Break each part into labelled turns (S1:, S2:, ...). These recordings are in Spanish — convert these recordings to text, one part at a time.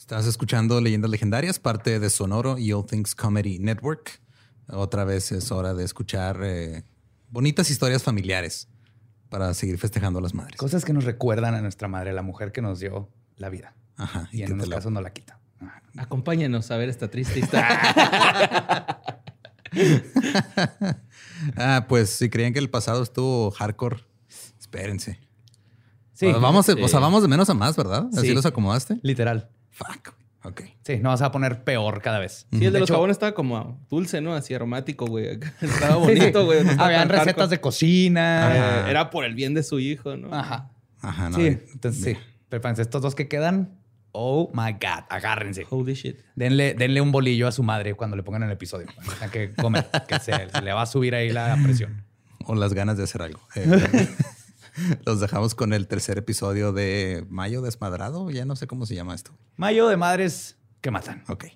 S1: Estás escuchando Leyendas Legendarias, parte de Sonoro y All Things Comedy Network. Otra vez es hora de escuchar eh, bonitas historias familiares para seguir festejando a las madres.
S2: Cosas que nos recuerdan a nuestra madre, la mujer que nos dio la vida.
S1: Ajá.
S2: Y, en unos
S1: la-
S2: casos no la quita.
S3: Acompáñenos a ver esta triste historia.
S1: Ah, pues si creían que el pasado estuvo hardcore, espérense.
S2: Sí,
S1: O sea, vamos,
S3: sí.
S1: o sea, vamos de menos a más, ¿verdad? Así
S2: Sí.
S1: los acomodaste.
S2: literal.
S1: Fuck. Ok.
S2: Sí, no vas a poner peor cada vez.
S3: Sí, el de, los
S2: hecho,
S3: jabones estaba como dulce, ¿no? Así aromático, güey. Estaba bonito, güey. no
S2: Habían recetas de cocina.
S3: Eh, Era por el bien de su hijo, ¿no?
S2: Ajá.
S1: Ajá, no.
S2: sí, entonces sí. Pero fíjense, estos dos que quedan, oh my God, agárrense.
S3: Holy shit.
S2: Denle, denle un bolillo a su madre cuando le pongan el episodio. Tengan que comer, que se, se le va a subir ahí la presión.
S1: O las ganas de hacer algo. Eh, los dejamos con el tercer episodio de Mayo Desmadrado. Ya no sé cómo se llama esto.
S2: Mayo de madres que matan.
S1: Ok.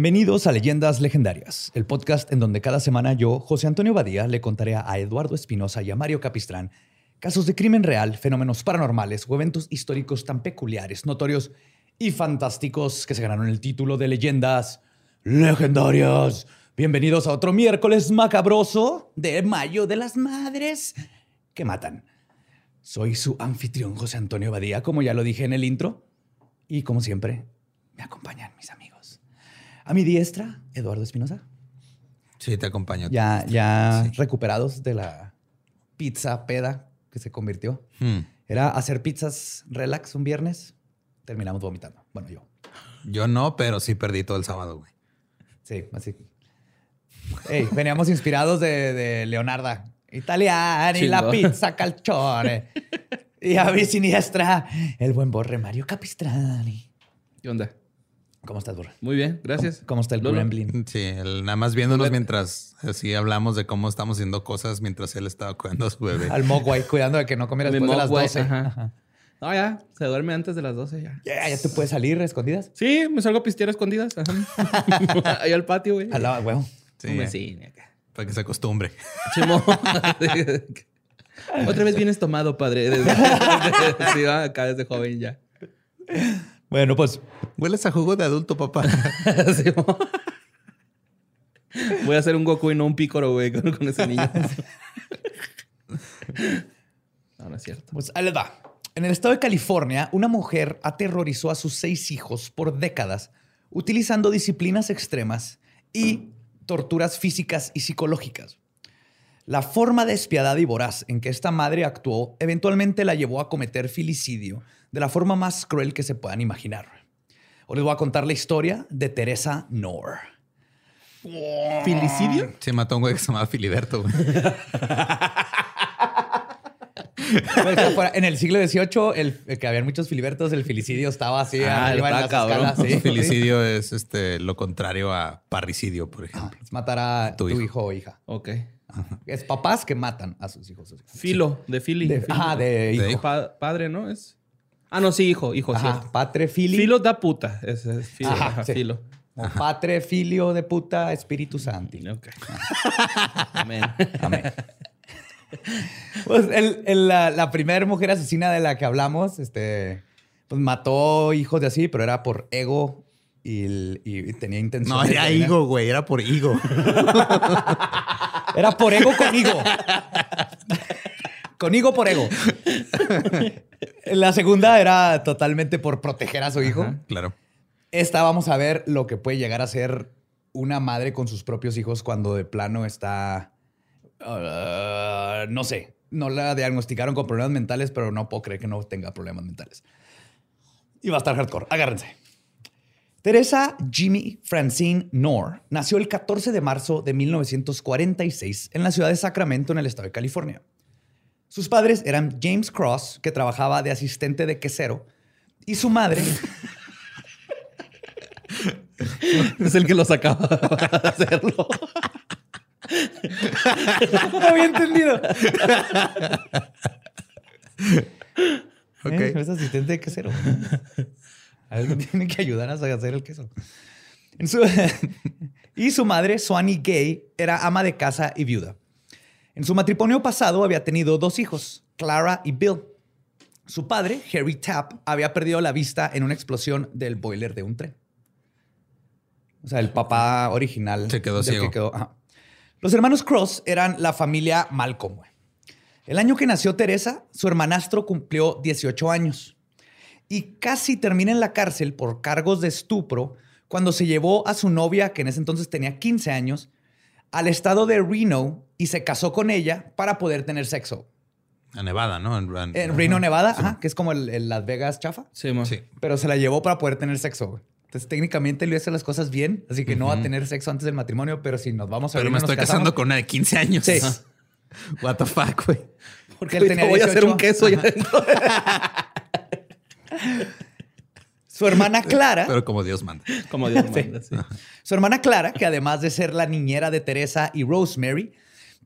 S2: Bienvenidos a Leyendas Legendarias, el podcast en donde cada semana yo, José Antonio Badía, le contaré a Eduardo Espinosa y a Mario Capistrán casos de crimen real, fenómenos paranormales o eventos históricos tan peculiares, notorios y fantásticos que se ganaron el título de Leyendas Legendarias. Bienvenidos a otro miércoles macabroso de Mayo de las Madres que matan. Soy su anfitrión José Antonio Badía, como ya lo dije en el intro, y como siempre, me acompañan mis amigos. A mi diestra, Eduardo Espinosa.
S1: Sí, te acompaño.
S2: Ya, ya
S1: Sí.
S2: recuperados de la pizza peda que se convirtió.
S1: Hmm.
S2: Era hacer pizzas relax un viernes. Terminamos vomitando. Bueno, yo.
S1: Yo no, pero sí perdí todo el sábado, güey.
S2: Sí, así. Ey, veníamos inspirados de, de Leonarda. Italiani, la pizza calcione. y a mi siniestra, el buen borre Mario Capistrani.
S3: ¿Qué onda?
S2: ¿Cómo estás, borre?
S3: Muy bien, gracias.
S2: ¿Cómo está el
S3: Lolo.
S2: gremlin?
S1: Sí, el- nada más viéndonos mientras así hablamos de cómo estamos haciendo cosas mientras él estaba cuidando a su bebé.
S2: Al Mogwai, cuidando de que no comiera
S3: Mi
S2: después de las
S3: Mogwai,
S2: 12.
S3: ajá.
S2: Ajá.
S3: No, ya. Se duerme antes de las 12 ya.
S2: Ya, ya te puedes salir a escondidas.
S3: Sí, me salgo a pistear a escondidas. Ajá. Ahí al patio, güey.
S2: Al lado, huevo.
S1: Sí,
S3: Hombre, sí, acá.
S1: para que se acostumbre.
S3: Chimo. Otra vez vienes tomado, padre. Desde- sí, va, acá desde joven ya.
S2: Bueno, pues
S1: Hueles a jugo de adulto, papá.
S3: Sí. Voy a hacer un Goku y no un Picoro, güey, con, con ese niño. No, no es cierto.
S2: Pues ahí les va. En el estado de California, una mujer aterrorizó a sus seis hijos por décadas utilizando disciplinas extremas y torturas físicas y psicológicas. La forma despiadada y voraz en que esta madre actuó eventualmente la llevó a cometer filicidio de la forma más cruel que se puedan imaginar. Hoy les voy a contar la historia de Teresa Knorr.
S3: ¿Filicidio?
S1: Se mató a un güey que se llamaba Filiberto, güey.
S2: Pues En el siglo XVIII, el, el que habían muchos filibertos, el filicidio estaba así
S3: Ah,
S2: arriba en las
S3: cabrón.
S2: escalas. sí.
S1: Filicidio es este lo contrario a parricidio, por ejemplo.
S2: Es matar a
S1: Tu
S2: tu,
S1: hijo.
S2: hijo. o hija.
S3: Ok.
S2: Es papás que matan a sus hijos.
S3: Filo, de Fili.
S2: De-
S3: Filo.
S2: ajá, de
S1: De
S2: hijo.
S1: hijo.
S3: Pa- padre, ¿no? Es. Ah, no, sí, hijo, hijo,
S2: Ajá,
S3: cierto.
S2: patre fili.
S3: Filo da puta. Es, es filo.
S2: Ajá,
S3: ajá,
S2: sí.
S3: Filo.
S2: Patre filio de puta espíritu santi.
S3: Ok. Amén.
S2: Amén. Pues el- el- la, la primera mujer asesina de la que hablamos, este, pues mató hijos de así, pero era por ego y, el- y tenía intención.
S1: No, era higo, güey. Era por higo.
S2: Era por ego con higo. con higo por ego. La segunda era totalmente por proteger a su hijo.
S3: Ajá.
S1: claro.
S2: Esta vamos a ver lo que puede llegar a ser una madre con sus propios hijos cuando de plano está, ah, no sé, no la diagnosticaron con problemas mentales, pero no puedo creer que no tenga problemas mentales. Y va a estar hardcore. Agárrense. Teresa Jimmy Francine Knorr nació el 14 de marzo de 1946 en la ciudad de Sacramento, en el estado de California. Sus padres eran James Cross, que trabajaba de asistente de quesero, y su madre.
S3: es el que lo sacaba de hacerlo.
S2: no había entendido.
S1: Ok.
S2: Eh, Es asistente de quesero. Alguien tiene que ayudar a hacer el queso. En su- y su madre, Swanee Gay, era ama de casa y viuda. En su matrimonio pasado había tenido dos hijos, Clara y Bill. Su padre, Harry Tapp, había perdido la vista en una explosión del boiler de un tren. O sea, el papá original.
S1: Se quedó
S2: que
S1: ciego.
S2: quedó-. Los hermanos Cross eran la familia Malcolm. El año que nació Teresa, su hermanastro cumplió 18 años y casi termina en la cárcel por cargos de estupro cuando se llevó a su novia, que en ese entonces tenía 15 años, al estado de Reno y se casó con ella para poder tener sexo.
S1: A Nevada, ¿no? En, en-
S2: En Reno, Nevada, ajá, que es como el, el Las Vegas chafa,
S3: Sí.
S1: Sí.
S2: pero se la llevó para poder tener sexo. güey. Entonces, técnicamente él hace las cosas bien, así que no va a tener sexo antes del matrimonio, pero si nos vamos a
S1: Pero
S2: Reno,
S1: me estoy
S2: casamos.
S1: casando con una de 15 años.
S2: Sí.
S1: What the fuck, güey.
S2: Porque él tenía
S3: voy a hacer
S2: 18.
S3: un queso ya dentro.
S2: Su hermana Clara.
S1: Pero como Dios manda.
S3: Como Dios manda, sí.
S2: Su hermana Clara, que además de ser la niñera de Teresa y Rosemary,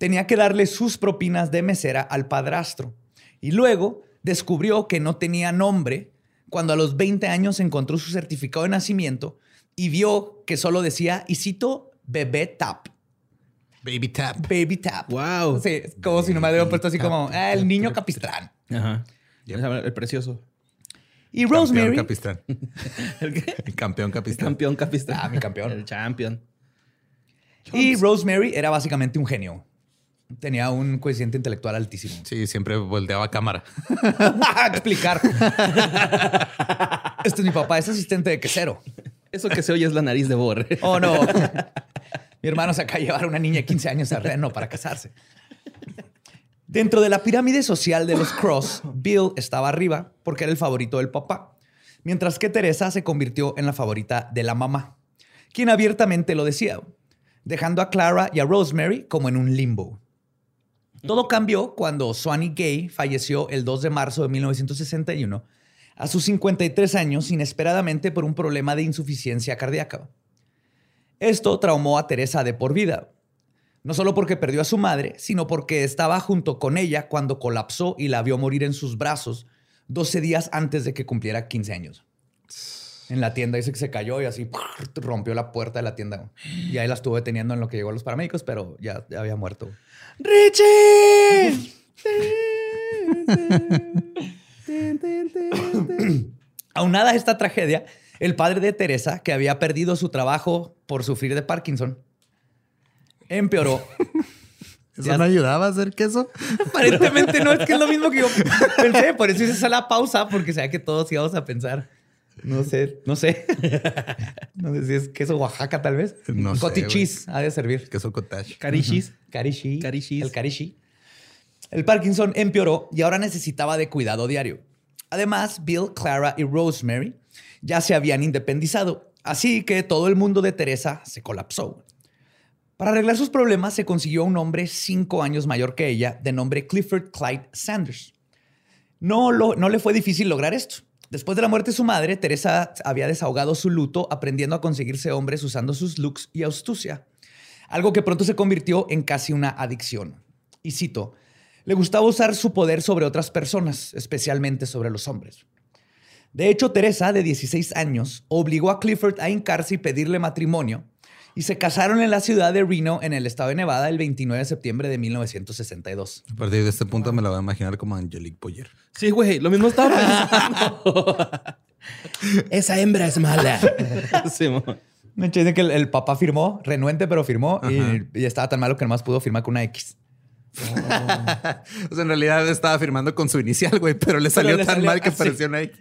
S2: tenía que darle sus propinas de mesera al padrastro. Y luego descubrió que no tenía nombre cuando a los 20 años encontró su certificado de nacimiento y vio que solo decía, y cito, bebé tap,
S1: Baby tap.
S2: baby tap.
S3: Wow.
S2: Sí, como si no me hubieran puesto así como, "Ah, el niño capistrán.
S3: Ajá. El precioso.
S2: Y
S1: Campeón
S2: Rosemary,
S1: Capistrán.
S3: ¿El qué?
S1: El campeón Capistrán.
S3: Campeón capistrán.
S2: Ah, mi campeón.
S3: El champion.
S2: y Rosemary era básicamente un genio. Tenía un coeficiente intelectual altísimo.
S1: Sí, siempre volteaba a cámara.
S2: a explicar. este es mi papá, es asistente de quesero.
S3: Eso que se oye es la nariz de Borre.
S2: Oh, no. mi hermano se acaba de llevar a una niña de 15 años a Reno para casarse. Dentro de la pirámide social de los Cross, Bill estaba arriba porque era el favorito del papá, mientras que Teresa se convirtió en la favorita de la mamá, quien abiertamente lo decía, dejando a Clara y a Rosemary como en un limbo. Todo cambió cuando Swanee Gay falleció el 2 de marzo de 1961 a sus 53 años inesperadamente por un problema de insuficiencia cardíaca. Esto traumó a Teresa de por vida, no solo porque perdió a su madre, sino porque estaba junto con ella cuando colapsó y la vio morir en sus brazos 12 días antes de que cumpliera 15 años. En la tienda dice que se cayó y así rompió la puerta de la tienda. Y ahí la estuvo deteniendo en lo que llegó a los paramédicos, pero ya, ya había muerto.
S3: ¡Richie!
S2: Aunada a esta tragedia, el padre de Teresa, que había perdido su trabajo por sufrir de Parkinson, empeoró.
S1: ¿Eso
S2: Ya-
S1: no ayudaba a hacer queso?
S2: Aparentemente no, es que es lo mismo que yo pensé. Por eso hice esa la pausa, porque sabía que todos íbamos a pensar. No sé, no sé. No sé si es queso Oaxaca, tal vez.
S1: No sé,
S2: cheese ha de servir.
S1: Queso cottage.
S3: Carichis.
S2: El carishi. El Parkinson empeoró y ahora necesitaba de cuidado diario. Además, Bill, Clara y Rosemary ya se habían independizado, así que todo el mundo de Teresa se colapsó. Para arreglar sus problemas, se consiguió un hombre cinco años mayor que ella, de nombre Clifford Clyde Sanders. No, lo- no le fue difícil lograr esto. Después de la muerte de su madre, Teresa había desahogado su luto aprendiendo a conseguirse hombres usando sus looks y astucia, algo que pronto se convirtió en casi una adicción. Y cito, le gustaba usar su poder sobre otras personas, especialmente sobre los hombres. De hecho, Teresa, de 16 años, obligó a Clifford a hincarse y pedirle matrimonio, y se casaron en la ciudad de Reno, en el estado de Nevada, el 29 de septiembre de 1962.
S1: A partir de este punto me la voy a imaginar como Angelique Boyer.
S3: Sí, güey, lo mismo estaba pensando. Esa hembra es mala. Sí.
S2: Me dice que el, el papá firmó, renuente, pero firmó, y, estaba tan malo que nomás pudo firmar con una X.
S1: O sea, en realidad estaba firmando con su inicial, güey, pero le salió
S2: le
S1: tan
S2: salió
S1: mal que
S2: así.
S1: pareció una X.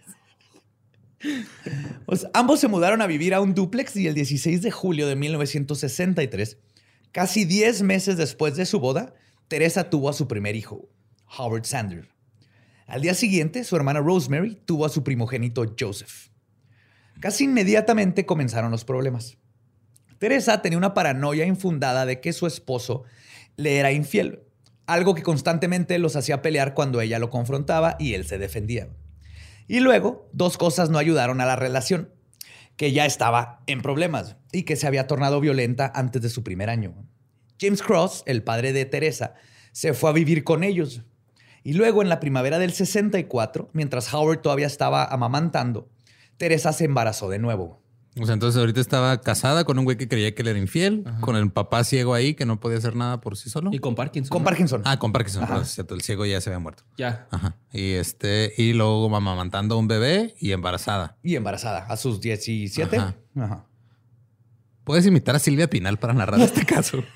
S2: Ambos se mudaron a vivir a un dúplex y el 16 de julio de 1963, casi 10 meses después de su boda, Teresa tuvo a su primer hijo, Howard Sander. Al día siguiente, su hermana Rosemary tuvo a su primogénito Joseph. Casi inmediatamente comenzaron los problemas. Teresa tenía una paranoia infundada de que su esposo le era infiel, algo que constantemente los hacía pelear cuando ella lo confrontaba y él se defendía. Y luego, dos cosas no ayudaron a la relación, que ya estaba en problemas y que se había tornado violenta antes de su primer año. James Cross, el padre de Teresa, se fue a vivir con ellos. Y luego, en la primavera del 64, mientras Howard todavía estaba amamantando, Teresa se embarazó de nuevo.
S1: O sea, entonces ahorita estaba casada con un güey que creía que le era infiel, con el papá ciego ahí que no podía hacer nada por sí solo.
S3: Y con Parkinson.
S2: Con Parkinson.
S1: Ah, con Parkinson. Pues, el ciego ya se había muerto.
S3: Ya.
S1: Ajá. Y este, y luego amamantando a un bebé y embarazada.
S2: Y embarazada a sus 17.
S1: Ajá.
S2: Ajá.
S1: Puedes imitar a Silvia Pinal para narrar este caso.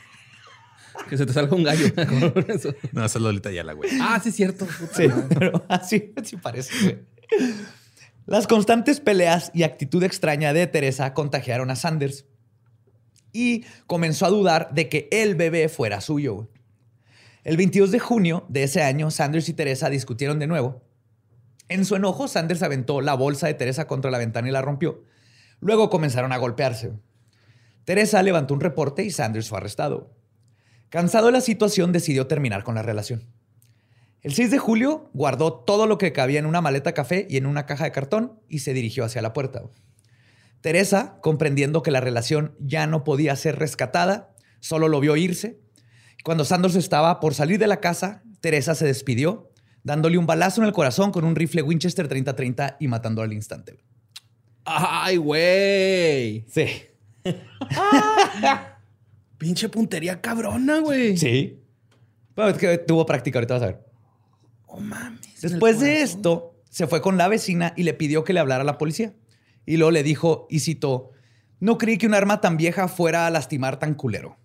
S3: Que se te salga un gallo.
S1: No, esa es Lolita Yala, güey.
S3: ah, sí, es cierto.
S2: Sí, pero así, así parece. güey. Las constantes peleas y actitud extraña de Teresa contagiaron a Sanders y comenzó a dudar de que el bebé fuera suyo. El 22 de junio de ese año, Sanders y Teresa discutieron de nuevo. En su enojo, Sanders aventó la bolsa de Teresa contra la ventana y la rompió. Luego comenzaron a golpearse. Teresa levantó un reporte y Sanders fue arrestado. Cansado de la situación, decidió terminar con la relación. El 6 de julio guardó todo lo que cabía en una maleta café y en una caja de cartón y se dirigió hacia la puerta. Teresa, comprendiendo que la relación ya no podía ser rescatada, solo lo vio irse. Cuando Sanders estaba por salir de la casa, Teresa se despidió, dándole un balazo en el corazón con un rifle Winchester 30-30 y matándolo al instante.
S3: Ay, güey.
S2: Sí.
S3: Pinche puntería cabrona, güey.
S2: Sí. Bueno, es que tuvo práctica, ahorita vas a ver.
S3: Oh, mames.
S2: Después de esto, se fue con la vecina y le pidió que le hablara a la policía. Y luego le dijo, y citó, no creí que un arma tan vieja fuera a lastimar tan culero.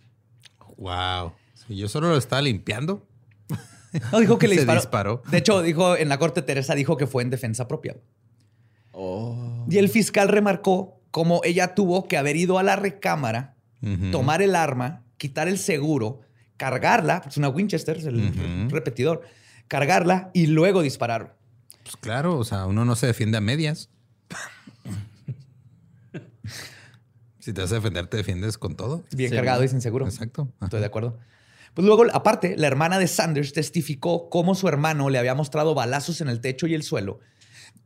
S1: Wow. Si yo solo lo estaba limpiando.
S2: No, dijo que le disparó.
S1: disparó.
S2: De hecho, dijo en la corte Teresa dijo que fue en defensa propia.
S3: Oh.
S2: Y el fiscal remarcó cómo ella tuvo que haber ido a la recámara, tomar el arma, quitar el seguro, cargarla, es una Winchester, es el repetidor, cargarla y luego disparar.
S1: Pues claro, o sea, uno no se defiende a medias. si te vas a defender, te defiendes con todo.
S2: Bien
S3: Sí,
S2: cargado y sin seguro.
S1: Exacto. Ajá.
S2: Estoy de acuerdo. Pues luego, aparte, la hermana de Sanders testificó cómo su hermano le había mostrado balazos en el techo y el suelo.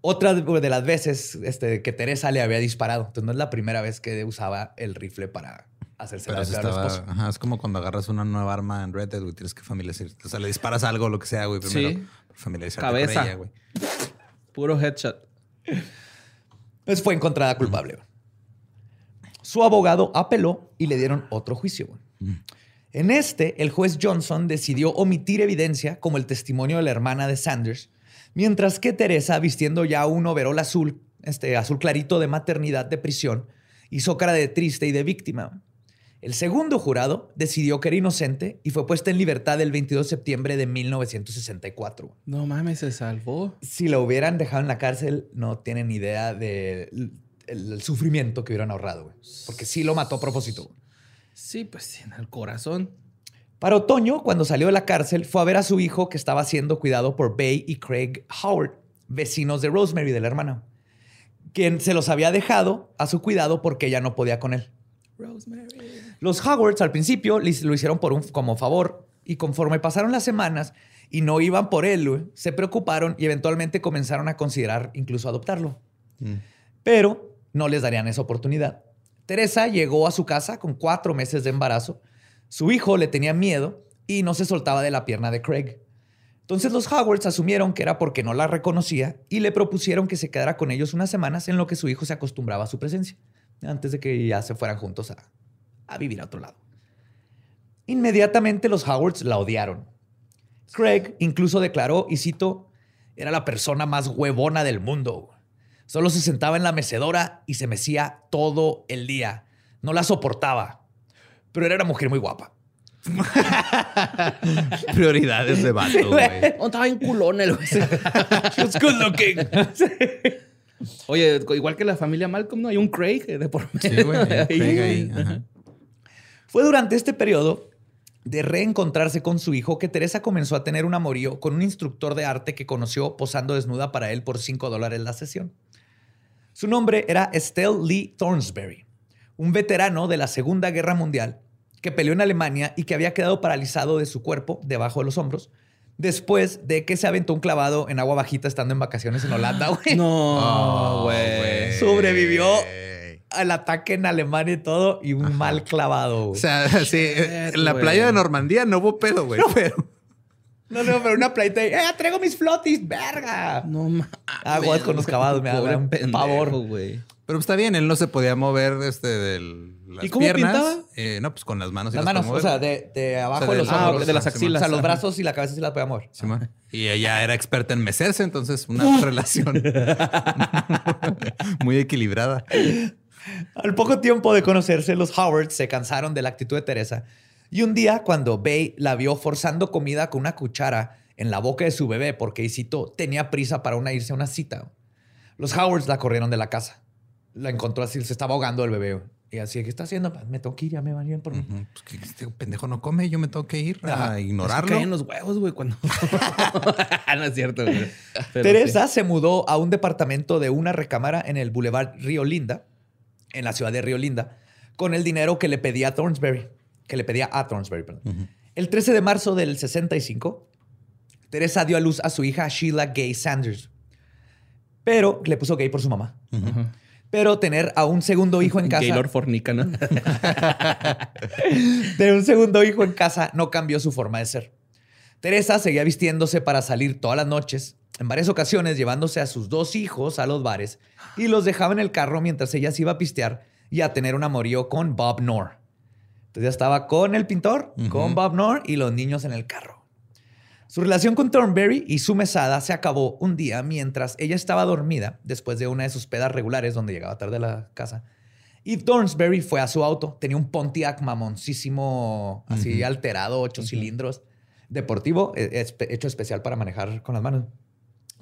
S2: Otra de de las veces este, que Teresa le había disparado. Entonces no es la primera vez que usaba el rifle para hacerse
S1: Pero
S2: la
S1: eso estaba,
S2: esposo.
S1: ajá, es como cuando agarras una nueva arma en Red Dead, güey, tienes que familiarizarte. O sea, le disparas algo, lo que sea, güey, primero.
S3: Sí.
S1: Familiarizarte
S3: Cabeza.
S1: con ella, güey.
S3: Puro headshot.
S2: Pues fue encontrada culpable. Su abogado apeló y le dieron otro juicio. güey. En este, el juez Johnson decidió omitir evidencia como el testimonio de la hermana de Sanders, mientras que Teresa, vistiendo ya un overol azul, este azul clarito de maternidad de prisión, hizo cara de triste y de víctima. El segundo jurado decidió que era inocente y fue puesta en libertad el 22 de septiembre de 1964.
S3: No mames, se salvó.
S2: Si la hubieran dejado en la cárcel, no tienen idea del el sufrimiento que hubieran ahorrado, güey. Porque sí lo mató a propósito.
S3: Sí, pues en el corazón.
S2: Para otoño, cuando salió de la cárcel, fue a ver a su hijo que estaba siendo cuidado por Bay y Craig Howard, vecinos de Rosemary, de la hermana, quien se los había dejado a su cuidado porque ella no podía con él.
S3: Rosemary.
S2: Los Howards al principio lo hicieron por un, como favor y conforme pasaron las semanas y no iban por él, se preocuparon y eventualmente comenzaron a considerar incluso adoptarlo.
S1: Mm.
S2: Pero no les darían esa oportunidad. Teresa llegó a su casa con cuatro meses de embarazo. Su hijo le tenía miedo y no se soltaba de la pierna de Craig. Entonces los Howards asumieron que era porque no la reconocía y le propusieron que se quedara con ellos unas semanas en lo que su hijo se acostumbraba a su presencia, antes de que ya se fueran juntos a, a vivir a otro lado. Inmediatamente los Howards la odiaron. Craig incluso declaró, y cito, era la persona más huevona del mundo. Solo se sentaba en la mecedora y se mecía todo el día. No la soportaba. Pero era una mujer muy guapa.
S1: Prioridades de vato, güey.
S3: Estaba en culón el güey.
S2: She good looking.
S3: Oye, igual que la familia Malcolm, ¿no? Hay un Craig de por
S1: Sí,
S3: medio.
S1: güey. ahí, Craig ahí, ajá.
S2: Fue durante este periodo de reencontrarse con su hijo que Teresa comenzó a tener un amorío con un instructor de arte que conoció posando desnuda para él por 5 dólares la sesión. Su nombre era Estelle Lee Thornsberry, un veterano de la Segunda Guerra Mundial que peleó en Alemania y que había quedado paralizado de su cuerpo debajo de los hombros después de que se aventó un clavado en agua bajita estando en vacaciones en Holanda, güey.
S3: No, güey.
S2: Sobrevivió al ataque en Alemania y todo y un mal clavado.
S1: O sea, sí, en la playa de Normandía no hubo pedo, güey.
S2: No, pero... No, no, pero una playita y, ¡eh, traigo mis flotis, verga!
S3: No mames.
S2: Aguas con los clavados, me da un pavor.
S3: güey.
S1: Pero está bien, él no se podía mover este del las
S3: ¿Y cómo pintaba?
S1: Eh, no, pues con las manos.
S2: Y las, manos, o sea, de, de abajo de, los
S3: ah,
S2: hombros.
S3: de las axilas.
S2: O sea, los brazos y la cabeza sí la podía mover.
S1: Sí, y ella era experta en mecerse, entonces una relación muy equilibrada.
S2: Al poco tiempo de conocerse, los Howard se cansaron de la actitud de Teresa. Y un día, cuando Bay la vio forzando comida con una cuchara en la boca de su bebé porque, y cito, tenía prisa para una irse a una cita, los Howards la corrieron de la casa. La encontró así, se estaba ahogando el bebé. Y así, ¿qué está haciendo? Pues, me tengo que ir, ya me van bien por mí.
S1: Pues que este pendejo no come, yo me tengo que ir a ignorarlo.
S3: Caen los huevos, güey, cuando... no es cierto, güey.
S2: Teresa se mudó a un departamento de una recámara en el Boulevard Río Linda, en la ciudad de Río Linda, con el dinero que le pedía a Thornsberry, que le pedía a Thornsberry. El 13 de marzo del 65, Teresa dio a luz a su hija Sheila Gay Sanders, pero le puso gay por su mamá. Pero tener a un segundo hijo en casa.
S3: Gaylord Fornica, ¿no?
S2: tener un segundo hijo en casa no cambió su forma de ser. Teresa seguía vistiéndose para salir todas las noches, en varias ocasiones llevándose a sus dos hijos a los bares y los dejaba en el carro mientras ella se iba a pistear y a tener un amorío con Bob Knorr. Entonces ya estaba con el pintor, con Bob Knorr y los niños en el carro. Su relación con Thornberry y su mesada se acabó un día mientras ella estaba dormida después de una de sus pedas regulares donde llegaba tarde a la casa. Y Thornsberry fue a su auto. Tenía un Pontiac mamoncísimo, así alterado, ocho cilindros, deportivo, e, hecho especial para manejar con las manos.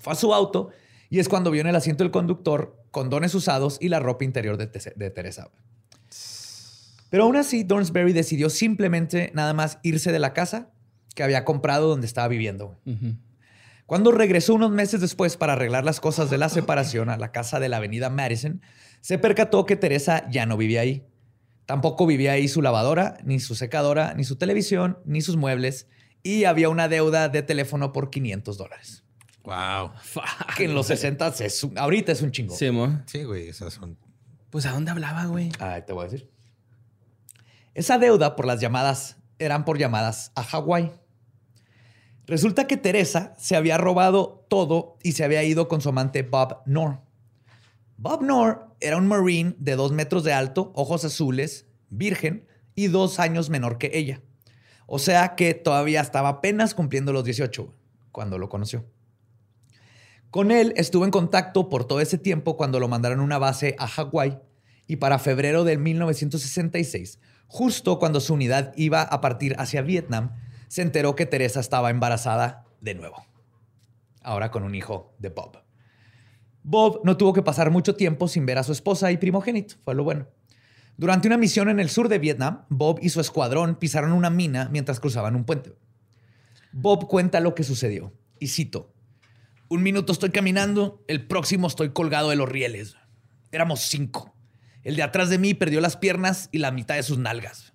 S2: Fue a su auto y es cuando vio en el asiento del conductor condones usados y la ropa interior de, de Teresa. Pero aún así, Thornsberry decidió simplemente nada más irse de la casa que había comprado donde estaba viviendo. Cuando regresó unos meses después para arreglar las cosas de la separación a la casa de la avenida Madison, se percató que Teresa ya no vivía ahí. Tampoco vivía ahí su lavadora, ni su secadora, ni su televisión, ni sus muebles. Y había una deuda de teléfono por 500 dólares.
S1: Wow.
S2: Que en los 60 es ahorita es un chingo.
S3: Sí,
S1: Sí, güey, esas son.
S3: Pues a dónde hablaba, güey.
S2: Ah, te voy a decir. Esa deuda por las llamadas eran por llamadas a Hawái. Resulta que Teresa se había robado todo y se había ido con su amante Bob Knorr. Bob Knorr era un marine de dos metros de alto, ojos azules, virgen y dos años menor que ella. O sea que todavía estaba apenas cumpliendo los 18 cuando lo conoció. Con él estuvo en contacto por todo ese tiempo cuando lo mandaron a una base a Hawái y para febrero de 1966, justo cuando su unidad iba a partir hacia Vietnam, se enteró que Teresa estaba embarazada de nuevo. Ahora con un hijo de Bob. Bob no tuvo que pasar mucho tiempo sin ver a su esposa y primogénito, fue lo bueno. Durante una misión en el sur de Vietnam, Bob y su escuadrón pisaron una mina mientras cruzaban un puente. Bob cuenta lo que sucedió, y cito, un minuto estoy caminando, el próximo estoy colgado de los rieles. Éramos cinco. El de atrás de mí perdió las piernas y la mitad de sus nalgas.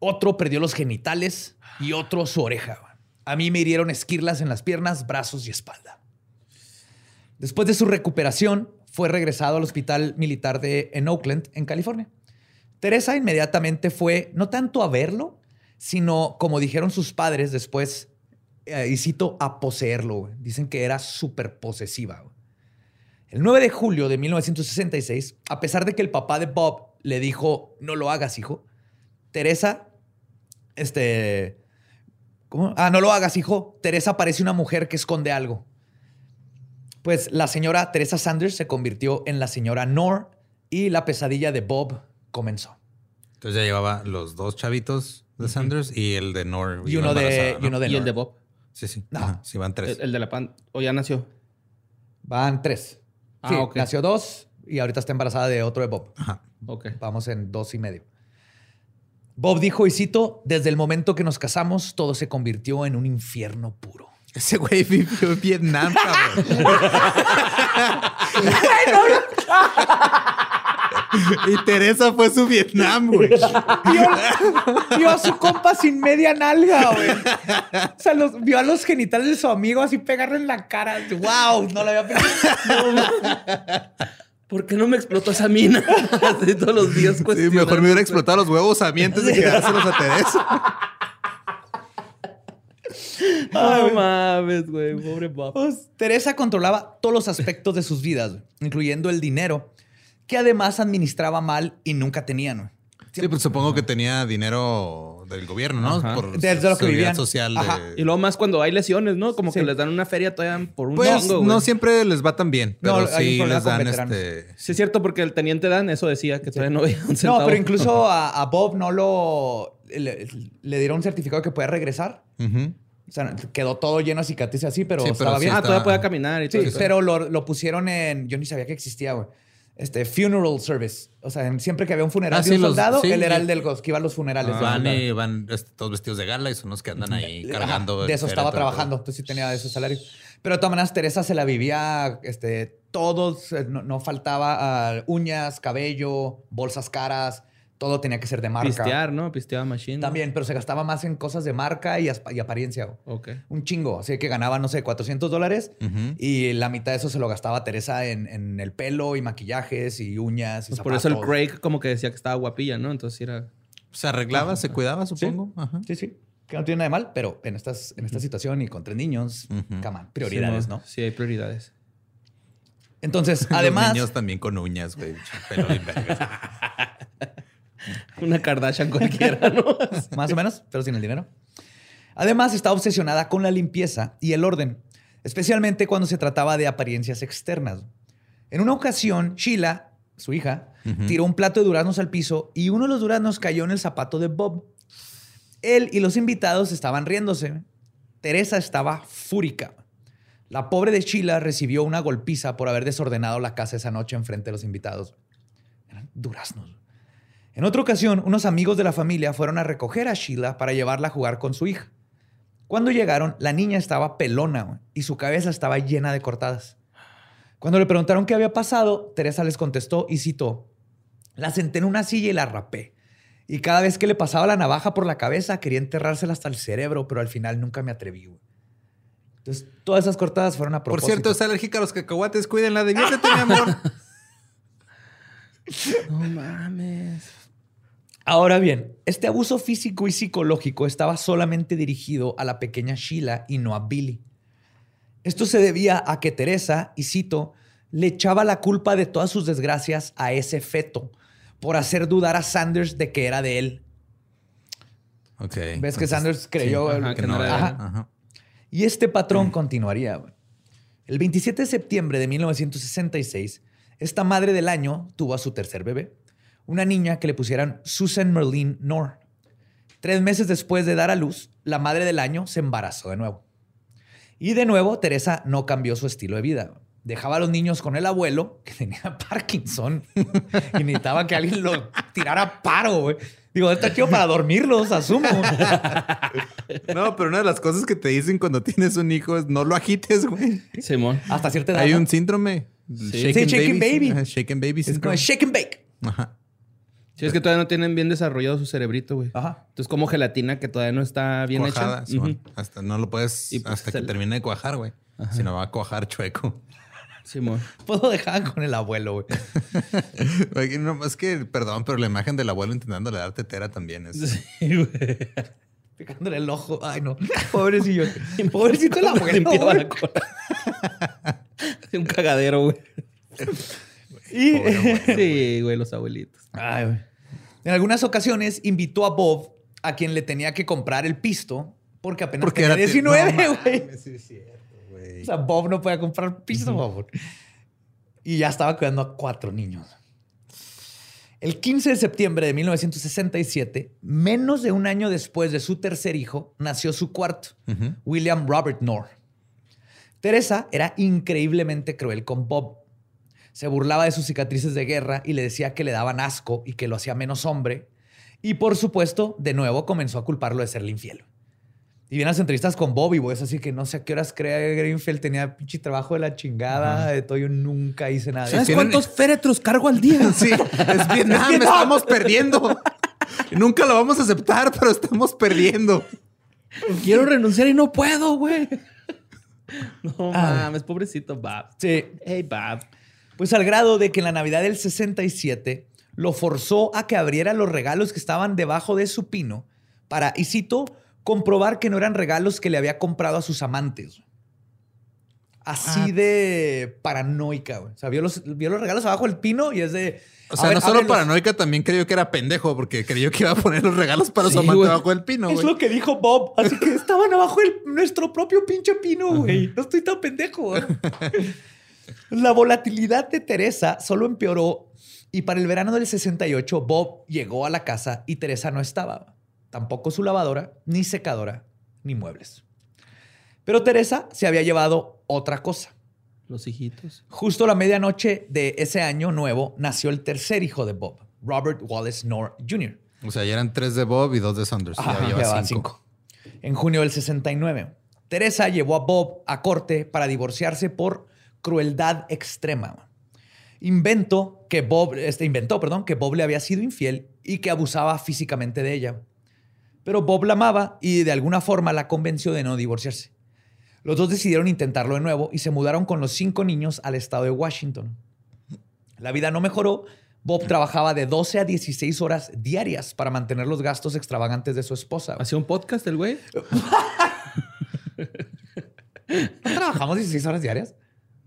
S2: Otro perdió los genitales y otro su oreja. A mí me hirieron esquirlas en las piernas, brazos y espalda. Después de su recuperación, fue regresado al hospital militar de, en Oakland, en California. Teresa inmediatamente fue, no tanto a verlo, sino, como dijeron sus padres después, y cito, a poseerlo. Dicen que era súper posesiva. El 9 de julio de 1966, a pesar de que el papá de Bob le dijo, no lo hagas, hijo, Teresa este, ¿cómo? Ah, no lo hagas, hijo. Teresa parece una mujer que esconde algo. Pues la señora Teresa Sanders se convirtió en la señora Nor y la pesadilla de Bob comenzó.
S1: Entonces ya llevaba los dos chavitos de Sanders y el de Nor.
S2: Y uno de, y, uno de
S3: el de Bob.
S1: Sí, sí. No. sí, van tres.
S3: El, de la pan. ¿O ya nació?
S2: Van tres. Ah, sí, nació dos y ahorita está embarazada de otro de Bob.
S1: Ajá.
S3: Ok.
S2: Vamos en dos y medio. Bob dijo, y cito, desde el momento que nos casamos, todo se convirtió en un infierno puro.
S1: Ese güey vivió en Vietnam, cabrón. y Teresa fue su Vietnam, güey.
S2: Vio, a su compa sin media nalga, güey. O sea, vio a los genitales de su amigo así pegarle en la cara. ¡Wow! No lo había pensado.
S3: ¿Por qué no me explotó esa mina? Así todos los días.
S1: Sí, mejor me hubiera explotado los huevos a mí antes de quedárselos a Teresa.
S3: No mames, güey. Pobre Bob. Pues,
S2: Teresa controlaba todos los aspectos de sus vidas, incluyendo el dinero, que además administraba mal y nunca tenía, ¿no?
S1: Sí, pues supongo que tenía dinero del gobierno, ¿no?
S2: Por Desde lo que vivían.
S1: social.
S3: Y luego más cuando hay lesiones, ¿no? Como que les dan una feria todavía por un
S1: pues, no siempre les va tan bien, pero sí les dan este...
S3: Sí es cierto, porque el teniente Dan eso decía, que todavía no había un centavo.
S2: No, pero incluso a, Bob no lo... Le, dieron un certificado que puede regresar. O sea, quedó todo lleno de cicatrices así, pero, estaba bien.
S3: Ah, todavía podía caminar y todo.
S2: Sí, pero lo, lo, pusieron en. Yo ni sabía que existía, güey. Este, funeral service. O sea, siempre que había un funeral ah, de un soldado, él era el del que iba a los funerales.
S1: Ah, van y van todos vestidos de gala y son los que andan ahí cargando.
S2: de eso estaba trabajando. Entonces sí tenía esos salarios. Pero de todas maneras, Teresa se la vivía, este, todos, eh, no, faltaba uh, uñas, cabello, bolsas caras todo tenía que ser de marca.
S3: Pistear, ¿no? Pisteaba machine.
S2: También, pero se gastaba más en cosas de marca y, apariencia.
S3: Ok.
S2: Un chingo. Así que ganaba, no sé, 400 dólares y la mitad de eso se lo gastaba Teresa en, el pelo y maquillajes y uñas y pues
S3: Por eso el Craig como que decía que estaba guapilla, ¿no? Entonces era...
S1: Se arreglaba, se cuidaba, supongo.
S2: Sí, sí. Que no tiene nada de mal, pero en, estas, en esta situación y con tres niños, prioridades, ¿no?
S3: Sí, hay prioridades.
S2: Entonces, además... Los
S1: niños también con uñas, güey. Pelo de
S3: Una Kardashian cualquiera, ¿no?
S2: Más o menos, pero sin el dinero. Además, estaba obsesionada con la limpieza y el orden, especialmente cuando se trataba de apariencias externas. En una ocasión, Sheila, su hija, tiró un plato de duraznos al piso y uno de los duraznos cayó en el zapato de Bob. Él y los invitados estaban riéndose. Teresa estaba fúrica. La pobre de Sheila recibió una golpiza por haber desordenado la casa esa noche en frente de los invitados. Eran duraznos. En otra ocasión, unos amigos de la familia fueron a recoger a Sheila para llevarla a jugar con su hija. Cuando llegaron, la niña estaba pelona y su cabeza estaba llena de cortadas. Cuando le preguntaron qué había pasado, Teresa les contestó y citó, la senté en una silla y la rapé. Y cada vez que le pasaba la navaja por la cabeza, quería enterrársela hasta el cerebro, pero al final nunca me atreví. Entonces, todas esas cortadas fueron a propósito.
S1: Por cierto, es alérgica a los cacahuates. Cuídenla, diviértete, mi amor.
S3: no mames.
S2: Ahora bien, este abuso físico y psicológico estaba solamente dirigido a la pequeña Sheila y no a Billy. Esto se debía a que Teresa, y cito, le echaba la culpa de todas sus desgracias a ese feto por hacer dudar a Sanders de que era de él.
S1: Okay,
S2: ¿Ves que Sanders creyó que no era? Y este patrón mm. continuaría. El 27 de septiembre de 1966, esta madre del año tuvo a su tercer bebé una niña que le pusieran Susan Merlin Nor. Tres meses después de dar a luz, la madre del año se embarazó de nuevo. Y de nuevo, Teresa no cambió su estilo de vida. Dejaba a los niños con el abuelo, que tenía Parkinson, y necesitaba que alguien lo tirara paro, Digo, está chido para dormirlos, asumo.
S1: No, pero una de las cosas que te dicen cuando tienes un hijo es no lo agites, güey.
S3: Simón.
S2: Hasta cierta edad.
S1: Hay un síndrome.
S2: Sí, shaken, baby.
S1: Shaken baby.
S2: Es como shaken bake. Ajá.
S3: Sí, es que todavía no tienen bien desarrollado su cerebrito, güey. Ajá. Entonces, como gelatina que todavía no está bien
S1: hecha. Hasta no lo puedes pues, hasta que termine de cuajar, güey. Si no va a cuajar chueco.
S3: Simón.
S2: Puedo dejar con el abuelo,
S1: güey. no, es que, perdón, pero la imagen del abuelo intentándole dar tetera también es. Sí, güey.
S2: Picándole el ojo. Ay, no. Pobrecillo. Pobrecito el abuelo. la cola.
S3: Un cagadero, güey. Y... sí, güey, los abuelitos.
S2: Ay, güey. En algunas ocasiones invitó a Bob, a quien le tenía que comprar el pisto, porque apenas tenía 19, güey. o sea, Bob no podía comprar pisto, uh Y ya estaba cuidando a cuatro niños. El 15 de septiembre de 1967, menos de un año después de su tercer hijo, nació su cuarto, William Robert Knorr. Teresa era increíblemente cruel con Bob. Se burlaba de sus cicatrices de guerra y le decía que le daban asco y que lo hacía menos hombre. Y por supuesto, de nuevo comenzó a culparlo de serle infiel. Y vienen las entrevistas con Bobby, güey. Es así que no sé a qué horas crea Greenfield. Tenía pinche trabajo de la chingada. De todo, yo nunca hice nada.
S3: ¿Sabes
S1: tienen-
S3: cuántos féretros cargo al día?
S1: Sí, es Vietnam, estamos perdiendo. Nunca lo vamos a aceptar, pero estamos perdiendo.
S3: Quiero renunciar y no puedo, güey. No mames, pobrecito Bab.
S2: Sí.
S3: Hey, Bab.
S2: Pues al grado de que en la Navidad del 67 lo forzó a que abriera los regalos que estaban debajo de su pino para, y cito, comprobar que no eran regalos que le había comprado a sus amantes. Así
S1: Ah.
S2: de paranoica, güey. O sea, vio los, vio los regalos abajo del pino y es de...
S1: O sea,
S2: ver,
S1: no solo paranoica, también creyó que era pendejo porque creyó que iba a poner los regalos para
S3: Sí,
S1: su amante
S3: güey.
S1: bajo el pino,
S2: es lo que dijo Bob. Así que estaban abajo el, nuestro propio pinche pino, güey. No estoy tan pendejo. La volatilidad de Teresa solo empeoró y para el verano del 68 Bob llegó a la casa y Teresa no estaba. Tampoco su lavadora, ni secadora, ni muebles. Pero Teresa se había llevado otra cosa.
S3: Los hijitos.
S2: Justo a la medianoche de ese año nuevo nació el tercer hijo de Bob, Robert Wallace Knorr Jr.
S1: O sea, ya eran tres de Bob y dos de Saunders.
S2: Ajá,
S1: ya lleva cinco.
S2: cinco. En junio del 69, Teresa llevó a Bob a corte para divorciarse por crueldad extrema. Inventó que Bob, este, inventó, perdón, que Bob le había sido infiel y que abusaba físicamente de ella. Pero Bob la amaba y de alguna forma la convenció de no divorciarse. Los dos decidieron intentarlo de nuevo y se mudaron con los cinco niños al estado de Washington. La vida no mejoró. Bob trabajaba de 12 a 16 horas diarias para mantener los gastos extravagantes de su esposa.
S3: ¿Hacía un podcast el güey?
S2: ¿No trabajamos 16 horas diarias?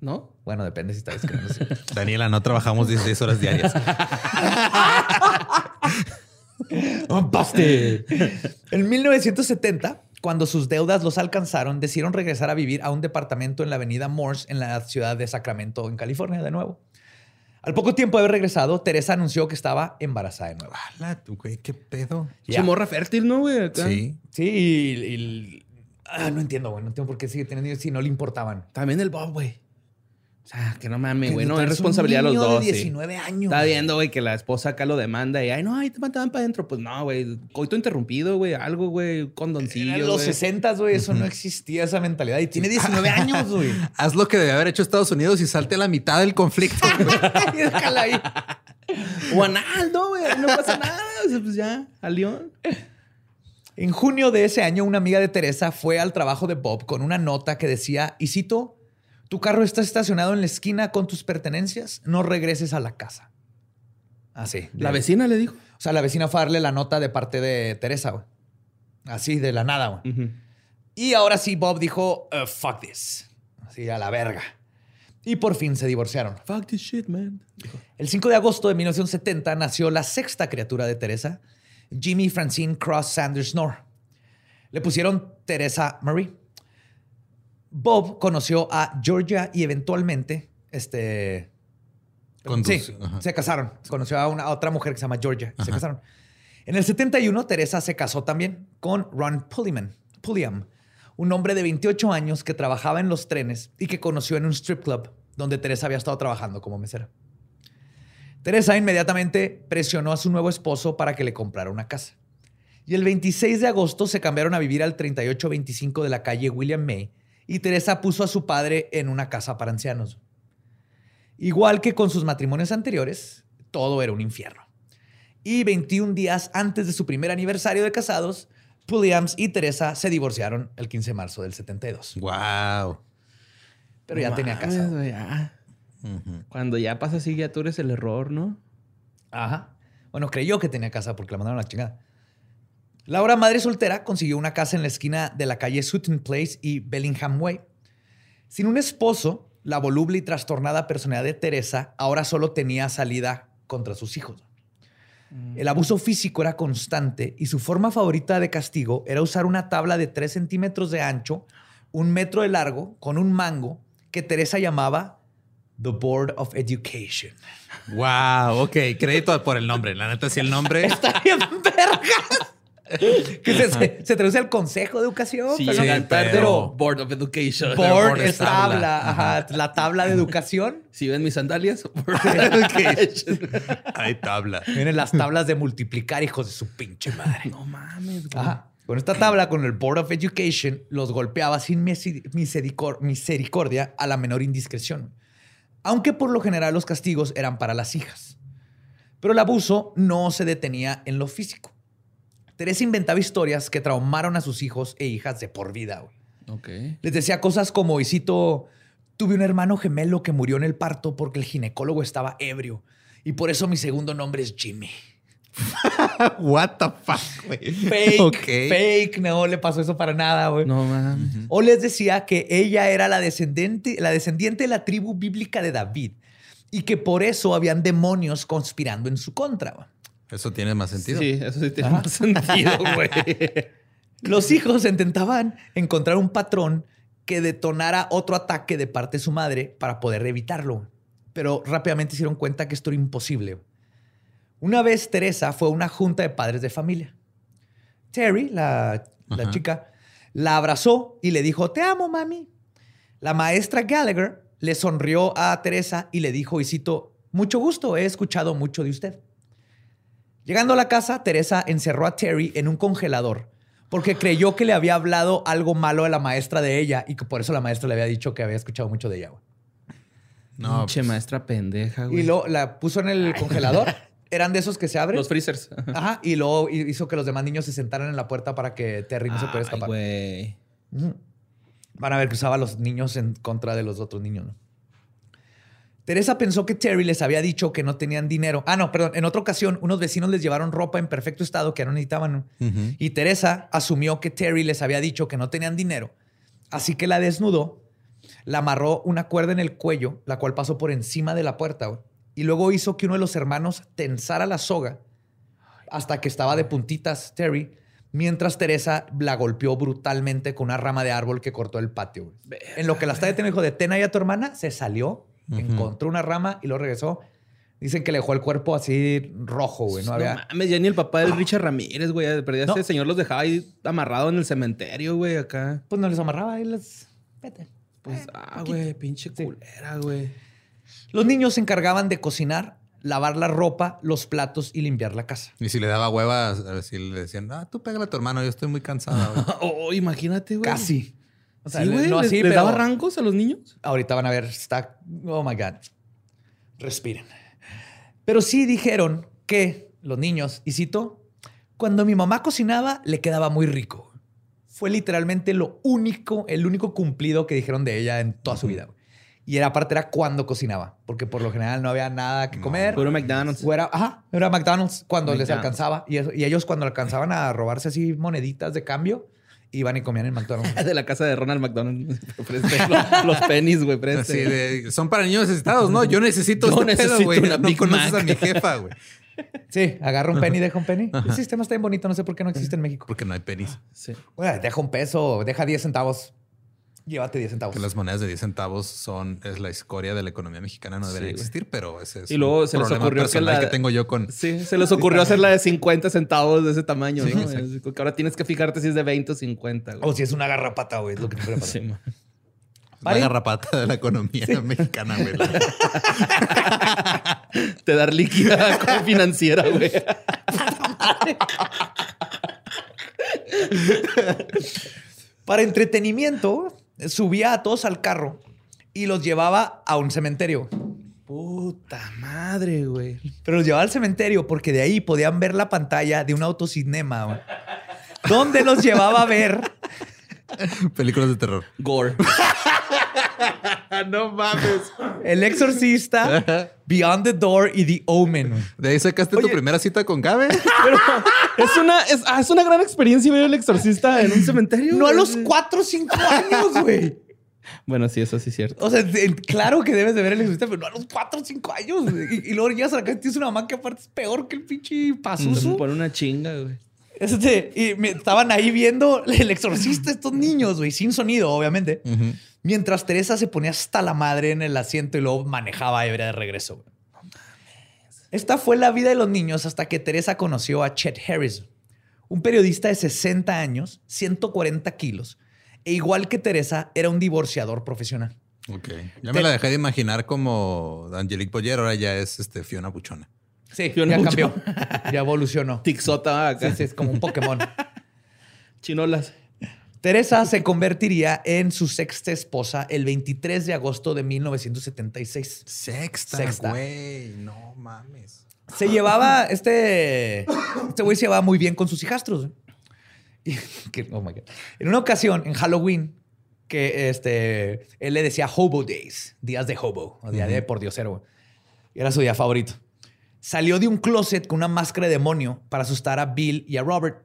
S3: ¿No?
S2: Bueno, depende si está escribiendo. sí.
S1: Daniela, no trabajamos 16 horas diarias.
S2: ¡Baste! En 1970, cuando sus deudas los alcanzaron, decidieron regresar a vivir a un departamento en la avenida Morse, en la ciudad de Sacramento, en California, de nuevo. Al poco tiempo de haber regresado, Teresa anunció que estaba embarazada de nuevo.
S1: Ala, tú, güey, qué pedo.
S3: Morra fértil, ¿no, güey? Acá.
S1: Sí.
S2: Sí, y... y- ah, no entiendo, güey. No entiendo por qué sigue teniendo si no le importaban.
S3: También el Bob, güey. O sea, que no mames, güey. No es responsabilidad de los dos.
S2: de
S3: sí.
S2: 19 años.
S3: Está viendo, güey, que la esposa acá lo demanda y, ay, no, ahí te mataban para adentro. Pues no, güey. Coito interrumpido, güey. Algo, güey. Condoncillo.
S2: En los
S3: güey.
S2: 60, güey, eso no existía esa mentalidad. Y tiene 19 años, güey.
S1: Haz lo que debe haber hecho Estados Unidos y salte a la mitad del conflicto. güey.
S2: Déjala ahí.
S3: O Analdo, güey. No pasa nada. O sea, pues ya, a León.
S2: En junio de ese año, una amiga de Teresa fue al trabajo de Bob con una nota que decía, y cito, tu carro está estacionado en la esquina con tus pertenencias, no regreses a la casa. Así.
S3: La
S2: de-
S3: vecina le dijo.
S2: O sea, la vecina fue a darle la nota de parte de Teresa, güey. Así, de la nada, güey. Y ahora sí, Bob dijo, "Uh, fuck this. Así, a la verga. Y por fin se divorciaron.
S3: Fuck this shit, man.
S2: El 5 de agosto de 1970 nació la sexta criatura de Teresa, Jimmy Francine Cross Sanders Knorr. Le pusieron Teresa Marie. Bob conoció a Georgia y eventualmente, este...
S1: Con
S2: sí,
S1: tus- ajá.
S2: se casaron. Conoció a una a otra mujer que se llama Georgia y se casaron. En el 71, Teresa se casó también con Ron Pulliam, Pulliam, un hombre de 28 años que trabajaba en los trenes y que conoció en un strip club donde Teresa había estado trabajando como mesera. Teresa inmediatamente presionó a su nuevo esposo para que le comprara una casa. Y el 26 de agosto se cambiaron a vivir al 3825 de la calle William May y Teresa puso a su padre en una casa para ancianos. Igual que con sus matrimonios anteriores, todo era un infierno. Y 21 días antes de su primer aniversario de casados, Pulliams y Teresa se divorciaron el 15 de marzo del 72.
S1: wow.
S2: Pero ya tenía casa.
S3: ya. Cuando ya pasa así, ya tú eres el error, ¿no?
S2: Ajá. Bueno, creyó que tenía casa porque la mandaron a la chingada. La ahora madre soltera consiguió una casa en la esquina de la calle Sutton Place y Bellingham Way. Sin un esposo, la voluble y trastornada personalidad de Teresa ahora solo tenía salida contra sus hijos. El abuso físico era constante y su forma favorita de castigo era usar una tabla de 3 centímetros de ancho, un metro de largo, con un mango, que Teresa llamaba The Board of Education.
S1: Wow, ok. Crédito por el nombre. La neta, sí, el nombre.
S2: Está bien, verga. Que se, traduce al Consejo de Educación.
S3: Sí,
S2: pero,
S1: Sí, pero-
S3: pero Board of Education.
S2: board,
S1: board
S2: es
S1: tabla.
S2: tabla. Ajá, la tabla de educación.
S3: Si ven mis sandalias, Board of Education.
S1: Hay tabla.
S2: Vienen las tablas de multiplicar, hijos de su pinche madre.
S3: No mames, güey.
S2: Ajá. Con esta tabla, con el Board of Education, los golpeaba sin misericordia a la menor indiscreción. Aunque por lo general los castigos eran para las hijas. Pero el abuso no se detenía en lo físico. Teresa inventaba historias que traumaron a sus hijos e hijas de por vida. Les decía cosas como, y cito, tuve un hermano gemelo que murió en el parto porque el ginecólogo estaba ebrio. Y por eso mi segundo nombre es Jimmy.
S1: What the fuck, güey.
S2: Fake, fake, no le pasó eso para nada, güey. No mames. O les decía que ella era la descendiente, la descendiente de la tribu bíblica de David y que por eso habían demonios conspirando en su contra.
S1: Eso tiene más sentido.
S3: Sí, eso sí tiene más sentido, güey.
S2: Los hijos intentaban encontrar un patrón que detonara otro ataque de parte de su madre para poder evitarlo. Pero rápidamente hicieron cuenta que esto era imposible. Una vez Teresa fue a una junta de padres de familia. Terry, la, chica, la abrazó y le dijo, te amo, mami. La maestra Gallagher le sonrió a Teresa y le dijo, y cito, mucho gusto, he escuchado mucho de usted. Llegando a la casa, Teresa encerró a Terry en un congelador porque creyó que le había hablado algo malo a la maestra de ella y que por eso la maestra le había dicho que había escuchado mucho de ella.
S3: No, Pinche pues. maestra pendeja, güey.
S2: Y lo la puso en el congelador eran de esos que se abren.
S3: Los freezers.
S2: Ajá. Y luego hizo que los demás niños se sentaran en la puerta para que Terry no se pudiera escapar. güey. Van a ver que usaba a los niños en contra de los otros niños, ¿no? Teresa pensó que Terry les había dicho que no tenían dinero. Ah, no, perdón. En otra ocasión, unos vecinos les llevaron ropa en perfecto estado que no necesitaban. Y Teresa asumió que Terry les había dicho que no tenían dinero. Así que la desnudó, la amarró una cuerda en el cuello, la cual pasó por encima de la puerta y luego hizo que uno de los hermanos tensara la soga hasta que estaba de puntitas Terry, mientras Teresa la golpeó brutalmente con una rama de árbol que cortó el patio. En lo que la está deteniendo, dijo, detén ahí a tu hermana, se salió, encontró una rama y luego regresó. Dicen que le dejó el cuerpo así rojo, güey. No, había...
S3: mames, ya ni el papá del Richard Ramírez, güey. Perdía ese señor los dejaba ahí amarrados en el cementerio, güey, acá.
S2: Pues no les amarraba y les... Vete.
S3: Pues, eh, ah, güey, pinche culera, güey.
S2: Los niños se encargaban de cocinar, lavar la ropa, los platos y limpiar la casa.
S1: Y si le daba hueva, si le decían, ah, tú pégale a tu hermano, yo estoy muy cansado.
S3: oh, imagínate, güey.
S2: Casi.
S3: O sea, güey, no así, ¿le, daba rancos a los niños?
S2: Ahorita van a ver, está, oh my God. Respiren. Pero sí dijeron que los niños, y cito, cuando mi mamá cocinaba, le quedaba muy rico. Fue literalmente lo único, el único cumplido que dijeron de ella en toda su vida. Y era aparte era cuando cocinaba, porque por lo general no había nada que comer.
S3: Era McDonald's.
S2: era, ajá, era McDonald's cuando les alcanzaba. Y, y, ellos cuando alcanzaban a robarse así moneditas de cambio, iban y comían en McDonald's.
S3: de la casa de Ronald McDonald. los, los pennies, güey.
S1: son para niños necesitados, ¿no? Yo necesito
S3: Yo este necesito güey.
S1: No conoces a mi jefa, güey.
S2: Sí, agarra un penny deja un penny. El sistema está bien bonito, no sé por qué no existe en México.
S1: Porque no hay pennies.
S2: Sí. deja un peso, deja 10 centavos llévate 10 centavos.
S1: Que las monedas de 10 centavos son es la escoria de la economía mexicana, no debería existir, pero ese es
S3: y luego se les ocurrió que, la,
S1: que tengo yo con.
S3: Sí, se les ocurrió hacer la de 50 centavos de ese tamaño, ¿no? que ahora tienes que fijarte si es de 20 o 50.
S2: O si es una garrapata, güey, es lo que te pasa. Sí,
S1: la garrapata de la economía mexicana, güey.
S3: Te dar líquida financiera, güey.
S2: Para entretenimiento, subía a todos al carro y los llevaba a un cementerio.
S3: Puta madre, güey.
S2: Pero los llevaba al cementerio porque de ahí podían ver la pantalla de un autocinema, güey. ¿Dónde los llevaba a ver?
S1: Películas de terror.
S3: Gore.
S1: no mames.
S2: El Exorcista, Beyond the Door y The Omen.
S1: De ahí sacaste tu primera cita con Gabe.
S3: es una, ah, es, una gran experiencia ver El Exorcista en un cementerio.
S2: No a los 4 o 5 años, güey.
S3: Bueno, sí, eso sí es cierto.
S2: O sea, claro que debes de ver el exorcista, pero no a los 4 o 5 años. Y, luego llegas a la casa y tienes una mamá que aparte es peor que el pinche pasuso.
S3: Por una chinga, güey.
S2: Este, y me estaban ahí viendo el exorcista estos niños, güey, sin sonido, obviamente. Mientras Teresa se ponía hasta la madre en el asiento y luego manejaba ebria de regreso. Esta fue la vida de los niños hasta que Teresa conoció a Chet Harris, un periodista de 60 años, 140 kilos, e igual que Teresa, era un divorciador profesional.
S1: Ok. Ya me la dejé de imaginar como Angelique Boyer, ahora ya es este, Fiona Buchona.
S2: Sí, ya cambió. ya evolucionó.
S3: Tixota
S2: acá. es como un Pokémon.
S3: Chinolas.
S2: Teresa se convertiría en su sexta esposa el 23 de agosto de 1976.
S1: Sexta,
S2: Sexta.
S1: güey. No mames.
S2: Se llevaba, este, este güey se llevaba muy bien con sus hijastros. Que- oh my God. En una ocasión, en Halloween, que este, él le decía Hobo Days, días de hobo, o día de pordiosero. güey. Y era su día favorito. Salió de un closet con una máscara de demonio para asustar a Bill y a Robert.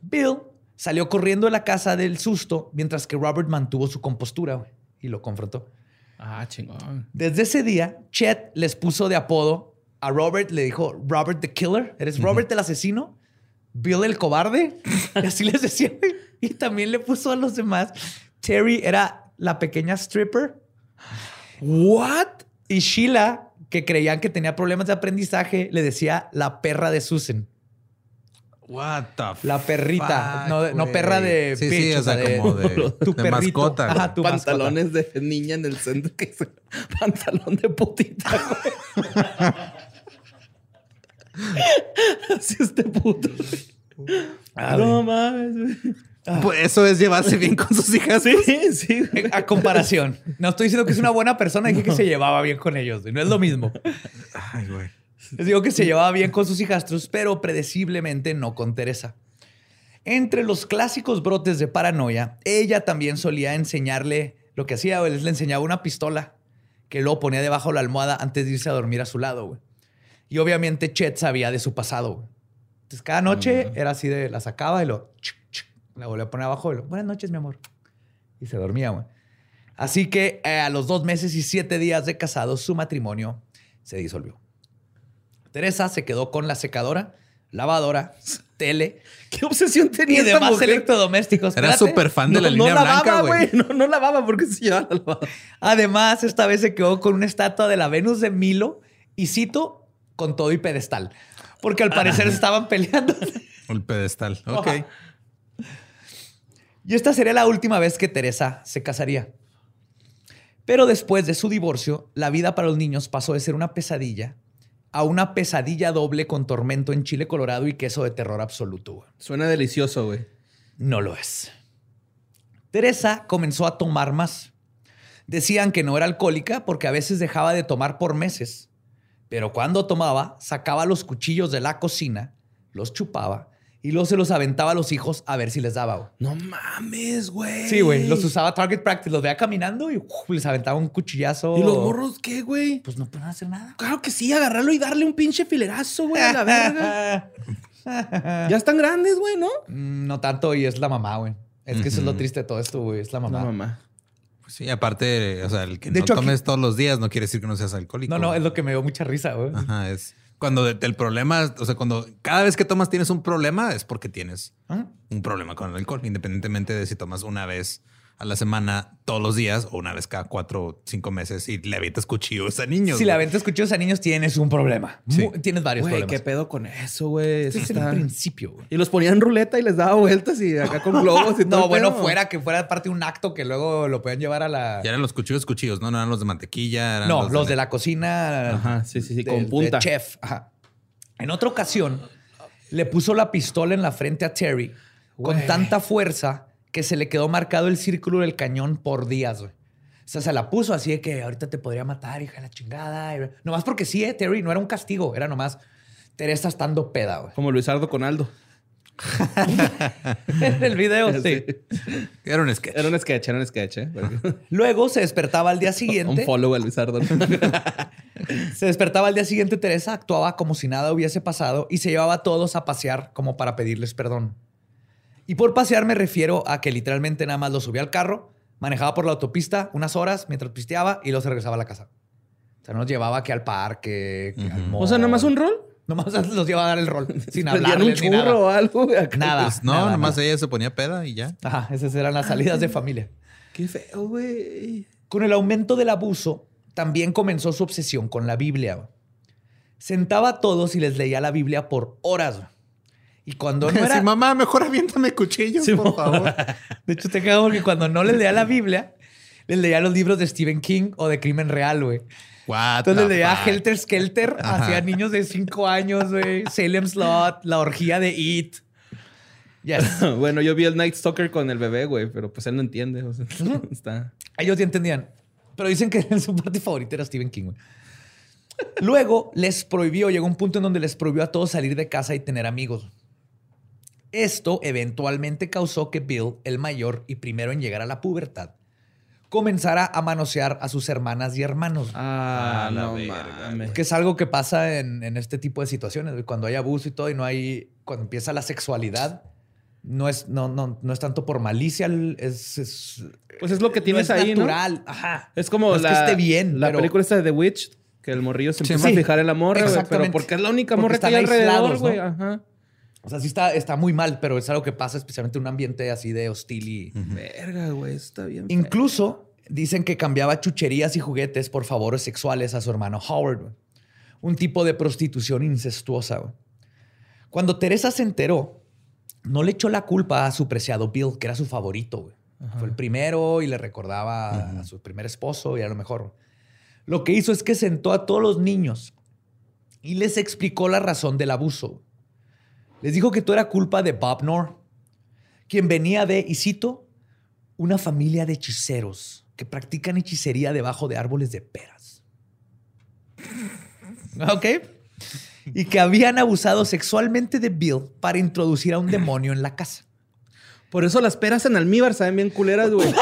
S2: Bill salió corriendo de la casa del susto, mientras que Robert mantuvo su compostura y lo confrontó.
S3: Ah, chingón.
S2: Desde ese día, Chet les puso de apodo a Robert, le dijo Robert the Killer, eres Robert el asesino, Bill el cobarde, y así les decía. Y también le puso a los demás. Terry era la pequeña stripper.
S3: ¿What?
S2: Y Sheila, que creían que tenía problemas de aprendizaje, le decía la perra de Susan.
S1: What the
S2: La perrita,
S1: fuck,
S2: no, perra de
S1: Sí,
S2: bitch,
S1: sí, o sea,
S2: de-
S1: como de,
S2: tu
S1: de mascota.
S2: Ajá, tu mascota.
S3: Pantalones de niña en el centro que es pantalón de putita, güey. Así este puto.
S2: Ah,
S3: no mames, güey.
S1: Pues eso es llevarse bien con sus hijas.
S3: Sí, sí, güey.
S2: A comparación. No estoy diciendo que es una buena persona, dije que se llevaba bien con ellos. güey. No es lo mismo.
S1: Ay, güey.
S2: Les digo que se llevaba bien con sus hijastros, pero predeciblemente no con Teresa. Entre los clásicos brotes de paranoia, ella también solía enseñarle lo que hacía, güey, les le enseñaba una pistola que luego ponía debajo de la almohada antes de irse a dormir a su lado, güey. Y obviamente Chet sabía de su pasado, güey. Entonces cada noche era así de, la sacaba y lo, chuc, chuc, la volvía a poner abajo y lo, buenas noches, mi amor. Y se dormía, güey. Así que eh, a los dos meses y siete días de casados, su matrimonio se disolvió. Teresa se quedó con la secadora, lavadora, tele
S3: ¿Qué obsesión
S2: y
S3: tenía esta
S2: demás
S3: mujer?
S2: electrodomésticos.
S1: Era súper fan de la línea
S3: no lavaba,
S1: güey.
S3: güey. No, no lavaba porque se llevaba la lavadora.
S2: Además, esta vez se quedó con una estatua de la Venus de Milo y cito con todo y pedestal. Porque al parecer estaban peleando.
S1: El pedestal. Ok.
S2: Y esta sería la última vez que Teresa se casaría. Pero después de su divorcio, la vida para los niños pasó de ser una pesadilla a una pesadilla doble con tormento en chile colorado y queso de terror absoluto. güey.
S3: Suena delicioso, güey.
S2: No lo es. Teresa comenzó a tomar más. Decían que no era alcohólica porque a veces dejaba de tomar por meses. Pero cuando tomaba, sacaba los cuchillos de la cocina, los chupaba y luego se los aventaba a los hijos a ver si les daba. güey.
S3: No mames, güey.
S2: Sí, güey. Los usaba target practice. Los veía caminando y uf, les aventaba un cuchillazo.
S3: ¿Y los morros qué, güey?
S2: Pues no pueden hacer nada.
S3: Claro que sí, agarrarlo y darle un pinche filerazo, güey, a la verga. ya están grandes, güey, ¿no?
S2: Mm, no tanto y es la mamá, güey. Es que eso es lo triste de todo esto, güey. Es la mamá.
S3: No, mamá.
S1: Pues sí, aparte, o sea, el que
S2: De
S1: no
S2: hecho, aquí-
S1: tomes todos los días no quiere decir que no seas alcohólico.
S2: No, no, es lo que me dio mucha risa, güey.
S1: Ajá, es cuando el problema, o sea, cuando cada vez que tomas tienes un problema, es porque tienes
S2: ¿Ah?
S1: un problema con el alcohol, independientemente de si tomas una vez a la semana todos los días o una vez cada cuatro o cinco meses y le avientas cuchillos a niños.
S2: Si la
S1: güey.
S2: ventas cuchillos a niños, tienes un problema.
S1: Sí.
S2: Tienes varios
S3: Güey,
S2: problemas.
S3: ¿qué pedo con eso, güey?
S2: Es el
S3: está-
S2: principio, güey.
S3: Y los ponían en ruleta y les daba vueltas y acá con globos y todo.
S2: No,
S3: el
S2: bueno,
S3: pedo.
S2: fuera que fuera parte de un acto que luego lo puedan llevar a la.
S1: Ya eran los cuchillos, cuchillos, no, no eran los de mantequilla. Eran
S2: No, los de la cocina.
S3: Ajá, sí, sí, sí,
S2: de-
S3: con
S2: de
S3: punta.
S2: chef. Ajá. En otra ocasión, le puso la pistola en la frente a Terry con tanta fuerza que se le quedó marcado el círculo del cañón por días, güey. O sea, se la puso así de que ahorita te podría matar, hija de la chingada. Nomás porque sí, eh, Terry, no era un castigo, era nomás Teresa estando peda, güey.
S3: Como Luisardo con Aldo.
S2: en el video, sí.
S3: Sí.
S1: Era un sketch.
S3: Era un sketch, era un sketch, ¿eh?
S2: Luego se despertaba al día
S3: un
S2: siguiente.
S3: follow a Luisardo.
S2: Se despertaba al día siguiente, Teresa actuaba como si nada hubiese pasado y se llevaba a todos a pasear como para pedirles perdón. Y por pasear me refiero a que literalmente nada más lo subía al carro, manejaba por la autopista unas horas mientras pisteaba y luego se regresaba a la casa. O sea, no nos llevaba que al parque, que al mall.
S3: o sea, nada más un rol.
S2: Nomás los llevaba a dar el rol, sin
S3: Prendían un churro
S2: nada.
S3: o algo. acá.
S2: Nada.
S1: Pues no,
S2: nada,
S1: nomás
S2: nada.
S1: ella se ponía peda y ya.
S2: Ajá, esas eran las salidas de familia.
S3: Qué feo, güey.
S2: Con el aumento del abuso, también comenzó su obsesión con la Biblia. Sentaba a todos y les leía la Biblia por horas. Y cuando no era...
S1: Sí, mamá, mejor aviéntame cuchillos,
S2: Sí,
S1: por favor.
S2: De hecho, te cago porque cuando no les leía la Biblia, les leía los libros de Stephen King o de Crimen Real, güey. Entonces les leía? Helter Skelter hacia niños de 5 años, güey. Salem Slot, la orgía de It.
S3: bueno, yo vi el Night Stalker con el bebé, güey, pero pues él no entiende. está...
S2: Ellos sí entendían. Pero dicen que su parte favorita era Stephen King, güey. Luego les prohibió, llegó un punto en donde les prohibió a todos salir de casa y tener amigos. Esto eventualmente causó que Bill, el mayor y primero en llegar a la pubertad, comenzara a manosear a sus hermanas y hermanos.
S3: Ah, no mames.
S2: Que es algo que pasa en, este tipo de situaciones. Cuando hay abuso y todo y no hay... Cuando empieza la sexualidad, no es, no, no, no es tanto por malicia, es,
S3: pues es lo que tienes ahí,
S2: natural. Ajá.
S3: Es como la,
S2: que esté bien.
S3: La película esta de The Witch, que el morrillo se empieza a fijar en la morra. Pero porque es la única morra que hay alrededor, güey. Ajá.
S2: O sea, sí está, está muy mal, pero es algo que pasa especialmente en un ambiente así de hostil y...
S3: Verga, güey, está bien.
S2: Incluso dicen que cambiaba chucherías y juguetes por favores sexuales a su hermano Howard. Un tipo de prostitución incestuosa. Cuando Teresa se enteró, no le echó la culpa a su preciado Bill, que era su favorito. Fue el primero y le recordaba a su primer esposo y a lo mejor. Lo que hizo es que sentó a todos los niños y les explicó la razón del abuso. Les dijo que todo era culpa de Bob Nor, quien venía de, y cito, una familia de hechiceros que practican hechicería debajo de árboles de peras. ¿Ok? Y que habían abusado sexualmente de Bill para introducir a un demonio en la casa.
S3: Por eso las peras en almíbar saben bien culeras, güey.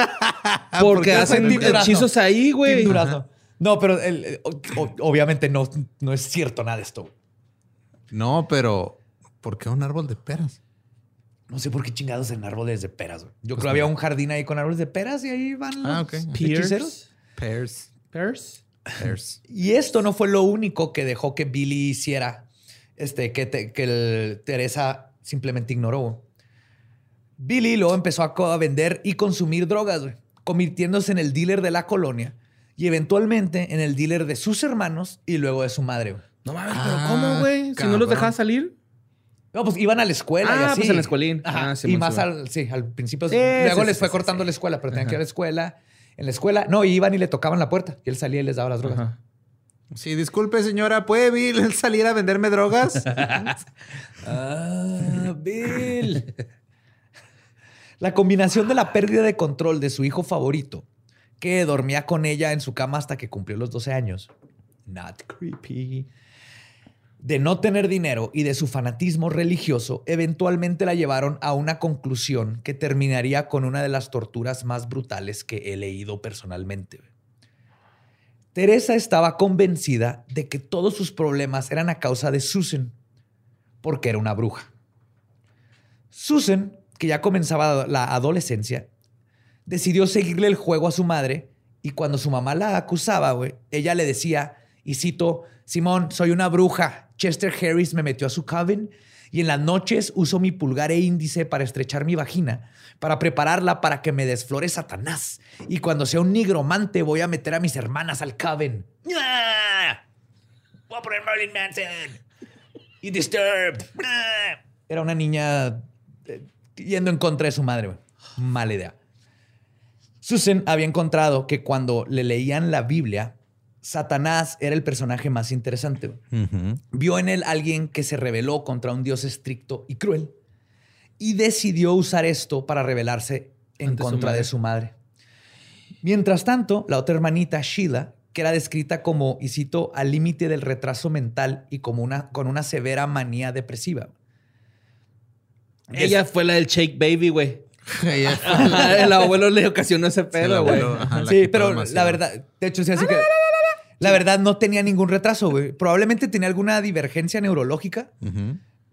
S3: Porque hacen hechizos ahí, güey.
S2: No, pero obviamente no, no es cierto nada de esto.
S1: No, pero ¿Por qué un árbol de peras?
S2: No sé por qué chingados en árboles de peras. Yo pues creo que había un jardín ahí con árboles de peras y ahí van los ah,
S1: Pears.
S3: Pears.
S1: Pears.
S2: Y esto no fue lo único que dejó que Billy hiciera, este, que, que Teresa simplemente ignoró. Billy luego empezó a, vender y consumir drogas, convirtiéndose en el dealer de la colonia y eventualmente en el dealer de sus hermanos y luego de su madre.
S3: No mames, pero ¿cómo, güey? Si no los dejaba salir.
S2: No, pues iban a la escuela y ah, así.
S3: pues en la escuelín.
S2: Ah, y más al, sí, al principio. luego les fue cortando la escuela, pero tenían que ir a la escuela. En la escuela, no, iban y le tocaban la puerta. Y él salía y les daba las drogas.
S1: Sí, disculpe, señora, ¿puede Bill salir a venderme drogas?
S2: ah, Bill. La combinación de la pérdida de control de su hijo favorito, que dormía con ella en su cama hasta que cumplió los 12 años. Not creepy de no tener dinero y de su fanatismo religioso, eventualmente la llevaron a una conclusión que terminaría con una de las torturas más brutales que he leído personalmente. Teresa estaba convencida de que todos sus problemas eran a causa de Susan, porque era una bruja. Susan, que ya comenzaba la adolescencia, decidió seguirle el juego a su madre y cuando su mamá la acusaba, ella le decía, y cito, Simón, soy una bruja Chester Harris me metió a su cabin y en las noches uso mi pulgar e índice para estrechar mi vagina, para prepararla para que me desflore Satanás. Y cuando sea un nigromante voy a meter a mis hermanas al cabin. Voy a poner Marilyn Manson. Y Disturbed. Era una niña eh, yendo en contra de su madre. Mala idea. Susan había encontrado que cuando le leían la Biblia, Satanás era el personaje más interesante. Vio en él alguien que se rebeló contra un Dios estricto y cruel y decidió usar esto para rebelarse en contra de su madre. Mientras tanto, la otra hermanita, Sheila, que era descrita como, y cito, al límite del retraso mental y como una, con una severa manía depresiva.
S3: Ella fue la del Shake Baby, güey. el abuelo le ocasionó ese pedo, güey.
S2: Sí, pero la verdad, de hecho, sí, así que la verdad, no tenía ningún retraso, güey. Probablemente tenía alguna divergencia neurológica,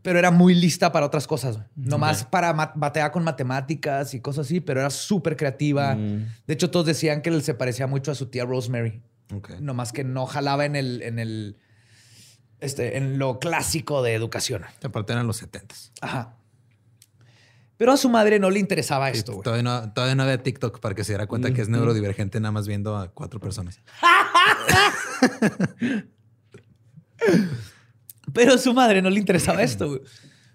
S2: pero era muy lista para otras cosas. Nomás para batear con matemáticas y cosas así, pero era súper creativa. Mm. De hecho, todos decían que se parecía mucho a su tía Rosemary. Nomás que no jalaba en el, en el, este, en lo clásico de educación.
S1: Aparte eran los 70
S2: Ajá. Pero a su madre no le interesaba esto.
S1: Todavía, no, todavía no había TikTok para que se diera cuenta que es neurodivergente nada más viendo a cuatro personas.
S2: Pero a su madre no le interesaba esto. Güey.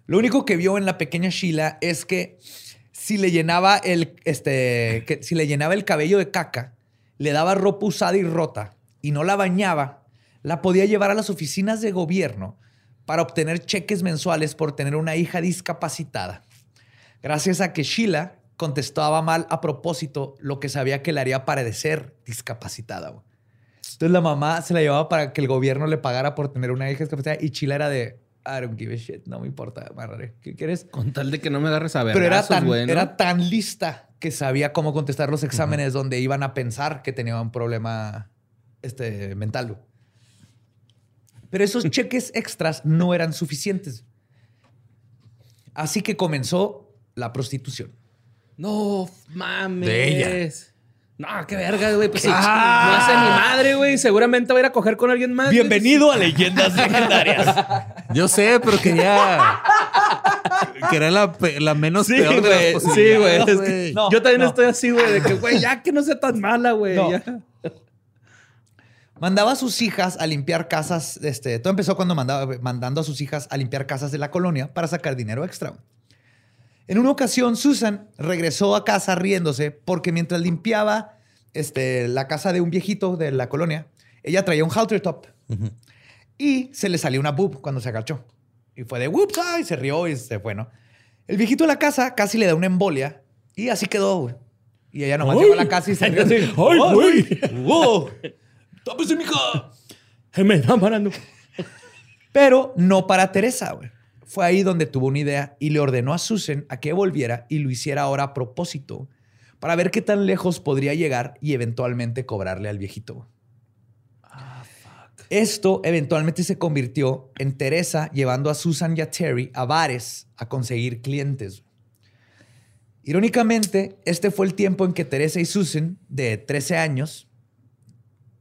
S2: Lo único que vio en la pequeña Sheila es que si le llenaba el, este, que si le llenaba el cabello de caca, le daba ropa usada y rota y no la bañaba, la podía llevar a las oficinas de gobierno para obtener cheques mensuales por tener una hija discapacitada. Gracias a que Sheila contestaba mal a propósito lo que sabía que le haría parecer discapacitada. Entonces la mamá se la llevaba para que el gobierno le pagara por tener una hija discapacitada y Sheila era de, I don't give a shit, no me importa, ¿Qué quieres?
S3: Con tal de que no me agarres a ver.
S2: Pero era tan, era tan lista que sabía cómo contestar los exámenes donde iban a pensar que tenía un problema este, mental. Pero esos cheques extras no eran suficientes. Así que comenzó la prostitución.
S3: No mames. De ella. No, qué verga, güey. Pues no hace mi madre, güey. Seguramente va a ir a coger con alguien más.
S2: Bienvenido a Leyendas Legendarias.
S1: Yo sé, pero quería. que era la, la menos peor de las
S3: Sí, güey. yo también estoy así, güey, de que, güey, ya que no sea tan mala, güey.
S2: Mandaba a sus hijas a limpiar casas. Este, todo empezó cuando mandaba, mandando a sus hijas a limpiar casas de la colonia para sacar dinero extra. En una ocasión, Susan regresó a casa riéndose porque mientras limpiaba este, la casa de un viejito de la colonia, ella traía un halter top y se le salió una boob cuando se agachó. Y fue de whoops, y se rió y se fue, ¿no? El viejito de la casa casi le da una embolia y así quedó, güey. Y ella nomás llegó a la casa y se rió así. ¡Ay, güey! ¡Wow! ¡Tápese, mija!
S3: Me están parando.
S2: Pero no para Teresa, güey. Fue ahí donde tuvo una idea y le ordenó a Susan a que volviera y lo hiciera ahora a propósito para ver qué tan lejos podría llegar y eventualmente cobrarle al viejito. Ah, Esto eventualmente se convirtió en Teresa llevando a Susan y a Terry a bares a conseguir clientes. Irónicamente, este fue el tiempo en que Teresa y Susan, de 13 años,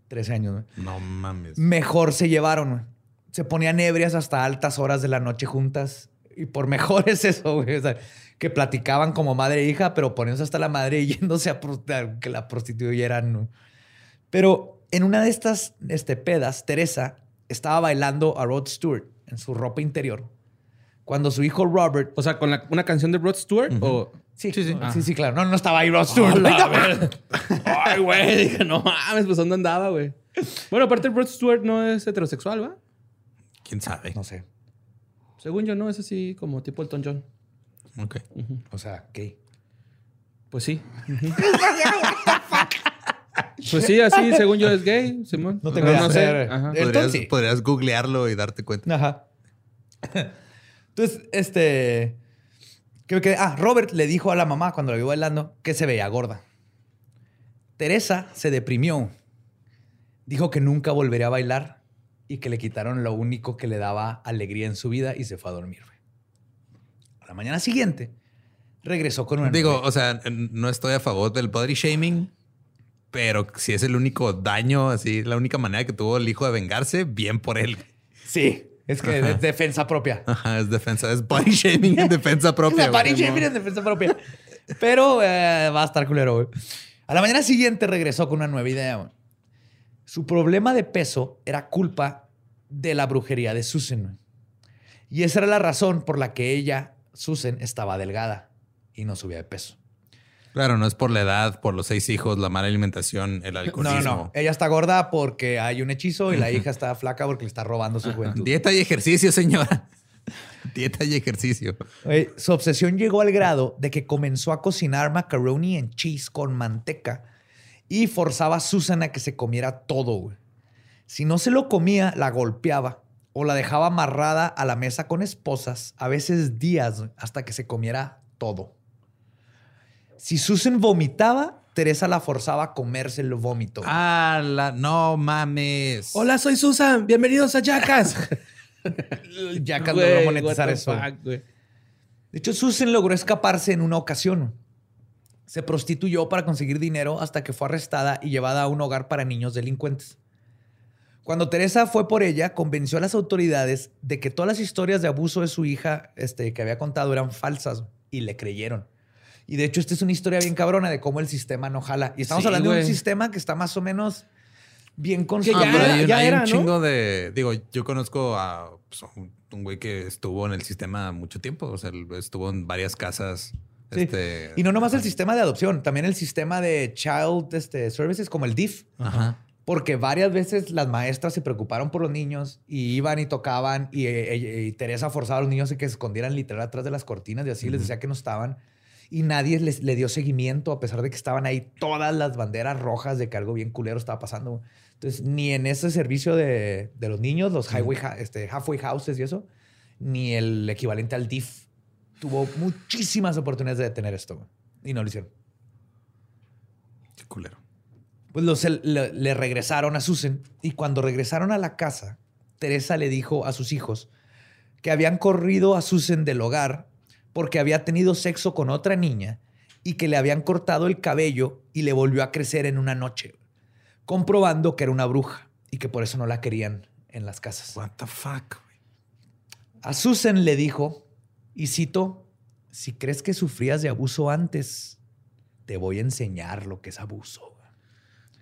S2: 13 años,
S1: ¿no? mames.
S2: Mejor se llevaron se ponían ebrias hasta altas horas de la noche juntas. Y por mejor es eso, güey. O sea, que platicaban como madre e hija, pero poniéndose hasta la madre y yéndose a, que la prostituyeran. Pero en una de estas este, pedas, Teresa estaba bailando a Rod Stewart en su ropa interior. Cuando su hijo Robert.
S3: O sea, con una canción de Rod Stewart o.
S2: Sí, sí, sí. Sí, sí, claro. No, no estaba ahí Rod Stewart.
S3: Ay, güey. Dije, no mames, pues ¿dónde andaba, güey? Bueno, aparte Rod Stewart no es heterosexual, ¿va?
S1: ¿Quién sabe?
S2: No sé.
S3: Según yo, no, es así como tipo Elton John.
S1: Ok.
S2: O sea, gay.
S3: Pues sí. pues sí, así, según yo, es gay, Simón.
S2: No tengo no, sé.
S1: Podrías, podrías, googlearlo y darte cuenta.
S2: Ajá. Entonces, este. Que, ah, Robert le dijo a la mamá cuando la vio bailando que se veía gorda. Teresa se deprimió. Dijo que nunca volvería a bailar y que le quitaron lo único que le daba alegría en su vida y se fue a dormir. A la mañana siguiente regresó con una.
S1: Digo, o sea, no estoy a favor del body shaming, pero si es el único daño, así, la única manera que tuvo el hijo de vengarse, bien por él.
S2: Sí. Es que es defensa propia.
S1: Ajá, es defensa, es body shaming en defensa propia.
S2: body shaming en defensa propia. Pero eh, va a estar culero, güey. A la mañana siguiente regresó con una nueva idea. Su problema de peso era culpa de la brujería de Susan. Y esa era la razón por la que ella, Susan, estaba delgada y no subía de peso.
S1: Claro, no es por la edad, por los seis hijos, la mala alimentación, el alcoholismo. No, no,
S2: Ella está gorda porque hay un hechizo y la hija está flaca porque le está robando su juventud.
S1: Dieta y ejercicio, señora. Dieta y ejercicio.
S2: su obsesión llegó al grado de que comenzó a cocinar macaroni en cheese con manteca y forzaba a Susan a que se comiera todo. Si no se lo comía, la golpeaba o la dejaba amarrada a la mesa con esposas, a veces días, hasta que se comiera todo. Si Susan vomitaba, Teresa la forzaba a comerse el vómito.
S1: Ah, la, no mames.
S3: Hola, soy Susan. Bienvenidos a Jackas.
S2: Jackas logró monetizar eso. de hecho, Susan logró escaparse en una ocasión. Se prostituyó para conseguir dinero hasta que fue arrestada y llevada a un hogar para niños delincuentes. Cuando Teresa fue por ella, convenció a las autoridades de que todas las historias de abuso de su hija este, que había contado eran falsas y le creyeron. Y de hecho, esta es una historia bien cabrona de cómo el sistema no jala. Y estamos hablando de un sistema que está más o menos bien
S1: construido. ya, hay, un chingo de. Digo, yo conozco a pues, un güey que estuvo en el sistema mucho tiempo. O sea, estuvo en varias casas
S2: este, y no nomás el sistema de adopción, también el sistema de child este, services como el DIF. porque varias veces las maestras se preocuparon por los niños y iban y tocaban y, y- y Teresa forzaba a los niños a que se escondieran literal atrás de las cortinas y así les decía que no estaban. Y nadie les, le dio seguimiento a pesar de que estaban ahí todas las banderas rojas de que algo bien culero estaba pasando. Entonces, ni en ese servicio de, de los niños, los highway, este, halfway houses y eso, ni el equivalente al DIF tuvo muchísimas oportunidades de detener esto. güey. Y no lo hicieron.
S1: Qué culero.
S2: Pues los, le, le regresaron a Susan y cuando regresaron a la casa, Teresa le dijo a sus hijos que habían corrido a Susan del hogar porque había tenido sexo con otra niña y que le habían cortado el cabello y le volvió a crecer en una noche, comprobando que era una bruja y que por eso no la querían en las casas.
S1: What the fuck.
S2: A Susan le dijo, y cito, si crees que sufrías de abuso antes, te voy a enseñar lo que es abuso.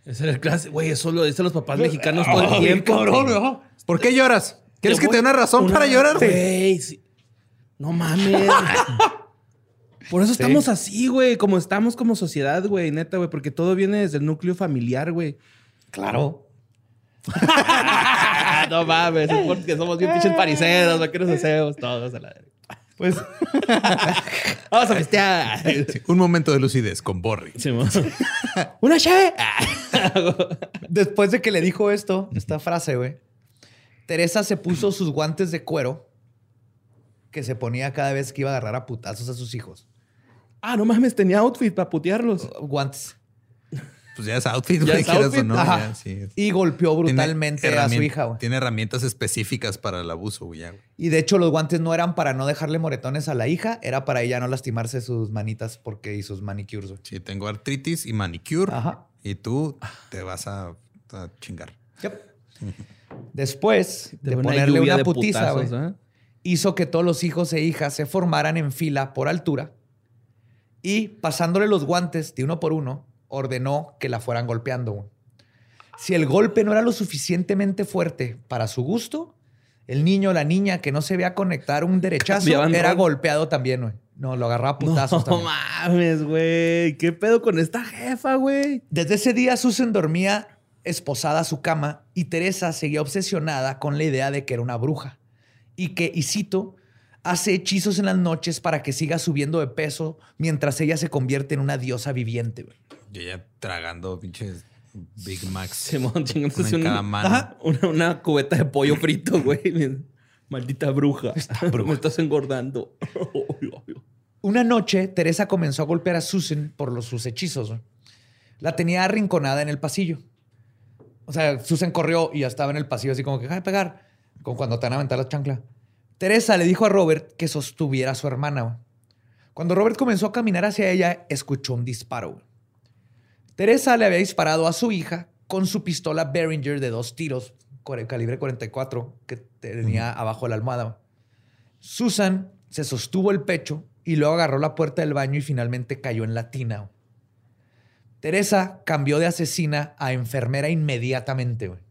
S3: Ese era el clase, güey, eso lo dicen los papás mexicanos todo el tiempo.
S2: cabrón. ¿no?
S1: ¿Por qué lloras? ¿Quieres
S3: Te
S1: que te dé una razón
S3: una-
S1: para llorar? güey?
S3: Sí. No mames. Por eso estamos así, güey, como estamos como sociedad, güey, neta, güey, porque todo viene desde el núcleo familiar, güey.
S2: Claro.
S3: no mames, es porque somos bien pinches pariseros, ¿qué nos hacemos todos a la?
S2: Pues
S3: Vamos a festear.
S1: Sí, un momento de lucidez con Borri.
S3: Sí. Una chave.
S2: después de que le dijo esto, esta frase, güey, Teresa se puso sus guantes de cuero que se ponía cada vez que iba a agarrar a putazos a sus hijos.
S3: Ah, no mames, tenía outfit para putearlos.
S2: Guantes.
S1: Pues ya es outfit,
S3: Ya
S1: güey,
S3: es
S1: quieras o no.
S2: Ajá.
S1: ya, sí.
S2: Y golpeó brutalmente a su hija, güey.
S1: Tiene herramientas específicas para el abuso, güey.
S2: Y de hecho, los guantes no eran para no dejarle moretones a la hija, era para ella no lastimarse sus manitas porque y sus manicures, güey.
S1: Sí, tengo artritis y manicure.
S2: Ajá.
S1: Y tú te vas a, a chingar.
S2: Después de
S3: Una
S2: ponerle una
S3: de
S2: putiza, güey,
S3: putazos, ¿eh?
S2: hizo que todos los hijos e hijas se formaran en fila por altura y pasándole los guantes de uno por uno, ordenó que la fueran golpeando. Si el golpe no era lo suficientemente fuerte para su gusto, el niño o la niña que no se veía conectar un derechazo
S3: Cambiaban
S2: era
S3: rol.
S2: golpeado también, güey. No, lo agarraba a putazos
S3: No
S2: también.
S3: mames, güey. ¿Qué pedo con esta jefa, güey?
S2: Desde ese día Susan dormía esposada a su cama y Teresa seguía obsesionada con la idea de que era una bruja y que, y cito, hace hechizos en las noches para que siga subiendo de peso mientras ella se convierte en una diosa viviente. güey.
S1: Yo ya tragando pinches Big Macs.
S3: Simón, chingándose
S1: Una en
S3: un-
S1: cada mano.
S2: Ajá.
S3: Una, una cubeta de pollo frito, güey. Maldita bruja. Me estás engordando.
S2: Una noche, Teresa comenzó a golpear a Susan por los, sus hechizos. La tenía arrinconada en el pasillo. O sea, Susan corrió y ya estaba en el pasillo así como que, deja de pegar, como cuando te van a aventar la chancla. Teresa le dijo a Robert que sostuviera a su hermana. Cuando Robert comenzó a caminar hacia ella, escuchó un disparo. Teresa le había disparado a su hija con su pistola Behringer de dos tiros, calibre 44, que tenía abajo de la almohada. Susan se sostuvo el pecho y luego agarró la puerta del baño y finalmente cayó en la tina. Teresa cambió de asesina a enfermera inmediatamente. güey.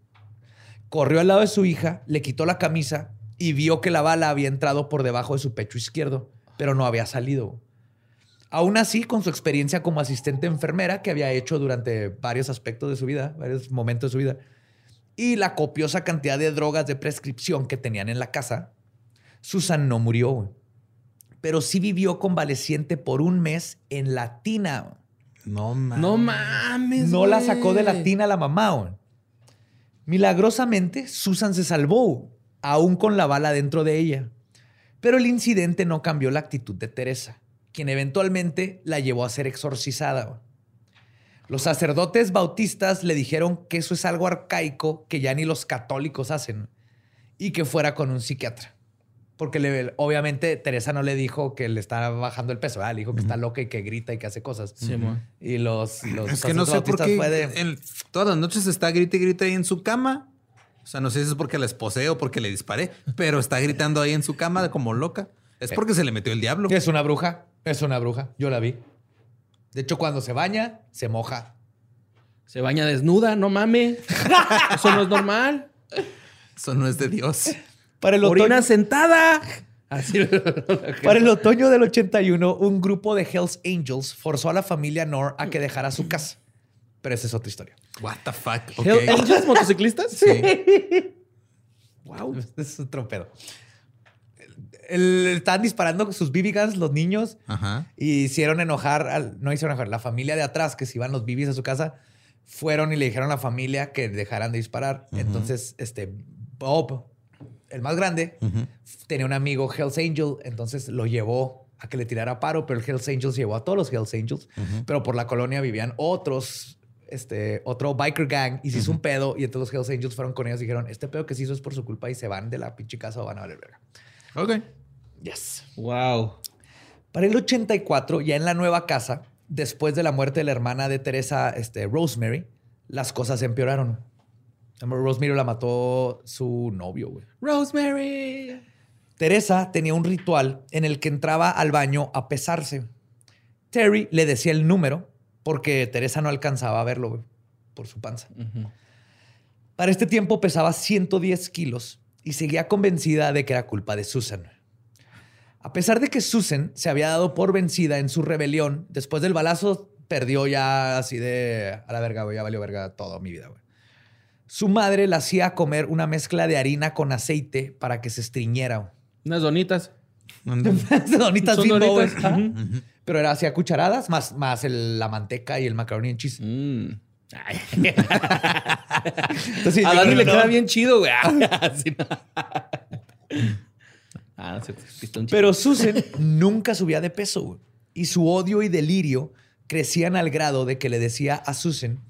S2: Corrió al lado de su hija, le quitó la camisa y vio que la bala había entrado por debajo de su pecho izquierdo, pero no había salido. Aún así, con su experiencia como asistente enfermera que había hecho durante varios aspectos de su vida, varios momentos de su vida, y la copiosa cantidad de drogas de prescripción que tenían en la casa, Susan no murió, pero sí vivió convaleciente por un mes en la tina.
S1: No mames.
S3: No mames.
S2: No la sacó de la tina la mamá. güey. Milagrosamente, Susan se salvó, aún con la bala dentro de ella. Pero el incidente no cambió la actitud de Teresa, quien eventualmente la llevó a ser exorcizada. Los sacerdotes bautistas le dijeron que eso es algo arcaico que ya ni los católicos hacen y que fuera con un psiquiatra. Porque le- obviamente Teresa no le dijo que le está bajando el peso, ¿verdad? le dijo que está loca y que grita y que hace cosas.
S3: Simón.
S2: Y los, los
S1: Es que no sé por
S2: sacerdotistas
S1: qué
S2: fue de-
S1: en- todas las noches está grite y grite ahí en su cama. O sea, no sé si es porque la esposé o porque le disparé, pero está gritando ahí en su cama como loca. Es porque se le metió el diablo.
S2: Es una bruja, es una bruja, yo la vi. De hecho, cuando se baña, se moja.
S3: Se baña desnuda, no mames. Eso no es normal.
S1: Eso no es de Dios.
S2: Para el, otoño,
S3: sentada. Así.
S2: para el otoño del 81, un grupo de Hells Angels forzó a la familia Nor a que dejara su casa. Pero esa es otra historia.
S1: What the fuck?
S3: ¿Hell Angels motociclistas?
S1: Sí.
S2: wow. Es un tropedo. estaban disparando sus BB guns los niños
S1: Ajá.
S2: y hicieron enojar, al, no hicieron enojar, la familia de atrás que se iban los BBs a su casa, fueron y le dijeron a la familia que dejaran de disparar. Entonces, este, Bob, el más grande, tenía un amigo Hells Angel, entonces lo llevó a que le tirara paro, pero el Hells Angels llevó a todos los Hells Angels, pero por la colonia vivían otros, este, otro biker gang y se hizo un pedo y entonces los Hells Angels fueron con ellos y dijeron, este pedo que se hizo es por su culpa y se van de la pinche casa o van a valer verga.
S1: Ok.
S2: Yes.
S3: Wow.
S2: Para el 84, ya en la nueva casa, después de la muerte de la hermana de Teresa, este, Rosemary, las cosas empeoraron. Rosemary la mató su novio, güey.
S3: Rosemary.
S2: Teresa tenía un ritual en el que entraba al baño a pesarse. Terry le decía el número porque Teresa no alcanzaba a verlo güey, por su panza. Para este tiempo pesaba 110 kilos y seguía convencida de que era culpa de Susan. A pesar de que Susan se había dado por vencida en su rebelión, después del balazo perdió ya así de a la verga, güey, ya valió verga toda mi vida, güey. Su madre la hacía comer una mezcla de harina con aceite para que se estriñera.
S3: Unas donitas.
S2: donitas
S3: Son
S2: Bimbo,
S3: donitas.
S2: Pero era así a cucharadas, más, más el- la manteca y el macaroni en cheese.
S3: Mm.
S2: Entonces,
S3: a Dani le queda bien chido, güey. No. Ah.
S2: Pero Susan nunca subía de peso güey. y su odio y delirio crecían al grado de que le decía a Susan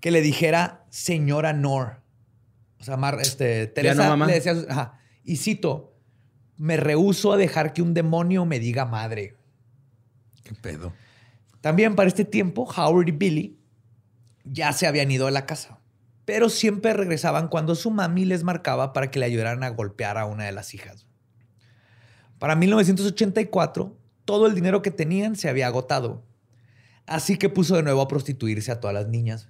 S2: que le dijera señora Nor. O sea, Mar- este, Teresa
S3: no,
S2: le decía, ajá, y cito, me rehúso a dejar que un demonio me diga madre.
S1: ¿Qué pedo?
S2: También para este tiempo, Howard y Billy ya se habían ido de la casa, pero siempre regresaban cuando su mami les marcaba para que le ayudaran a golpear a una de las hijas. Para 1984, todo el dinero que tenían se había agotado, así que puso de nuevo a prostituirse a todas las niñas.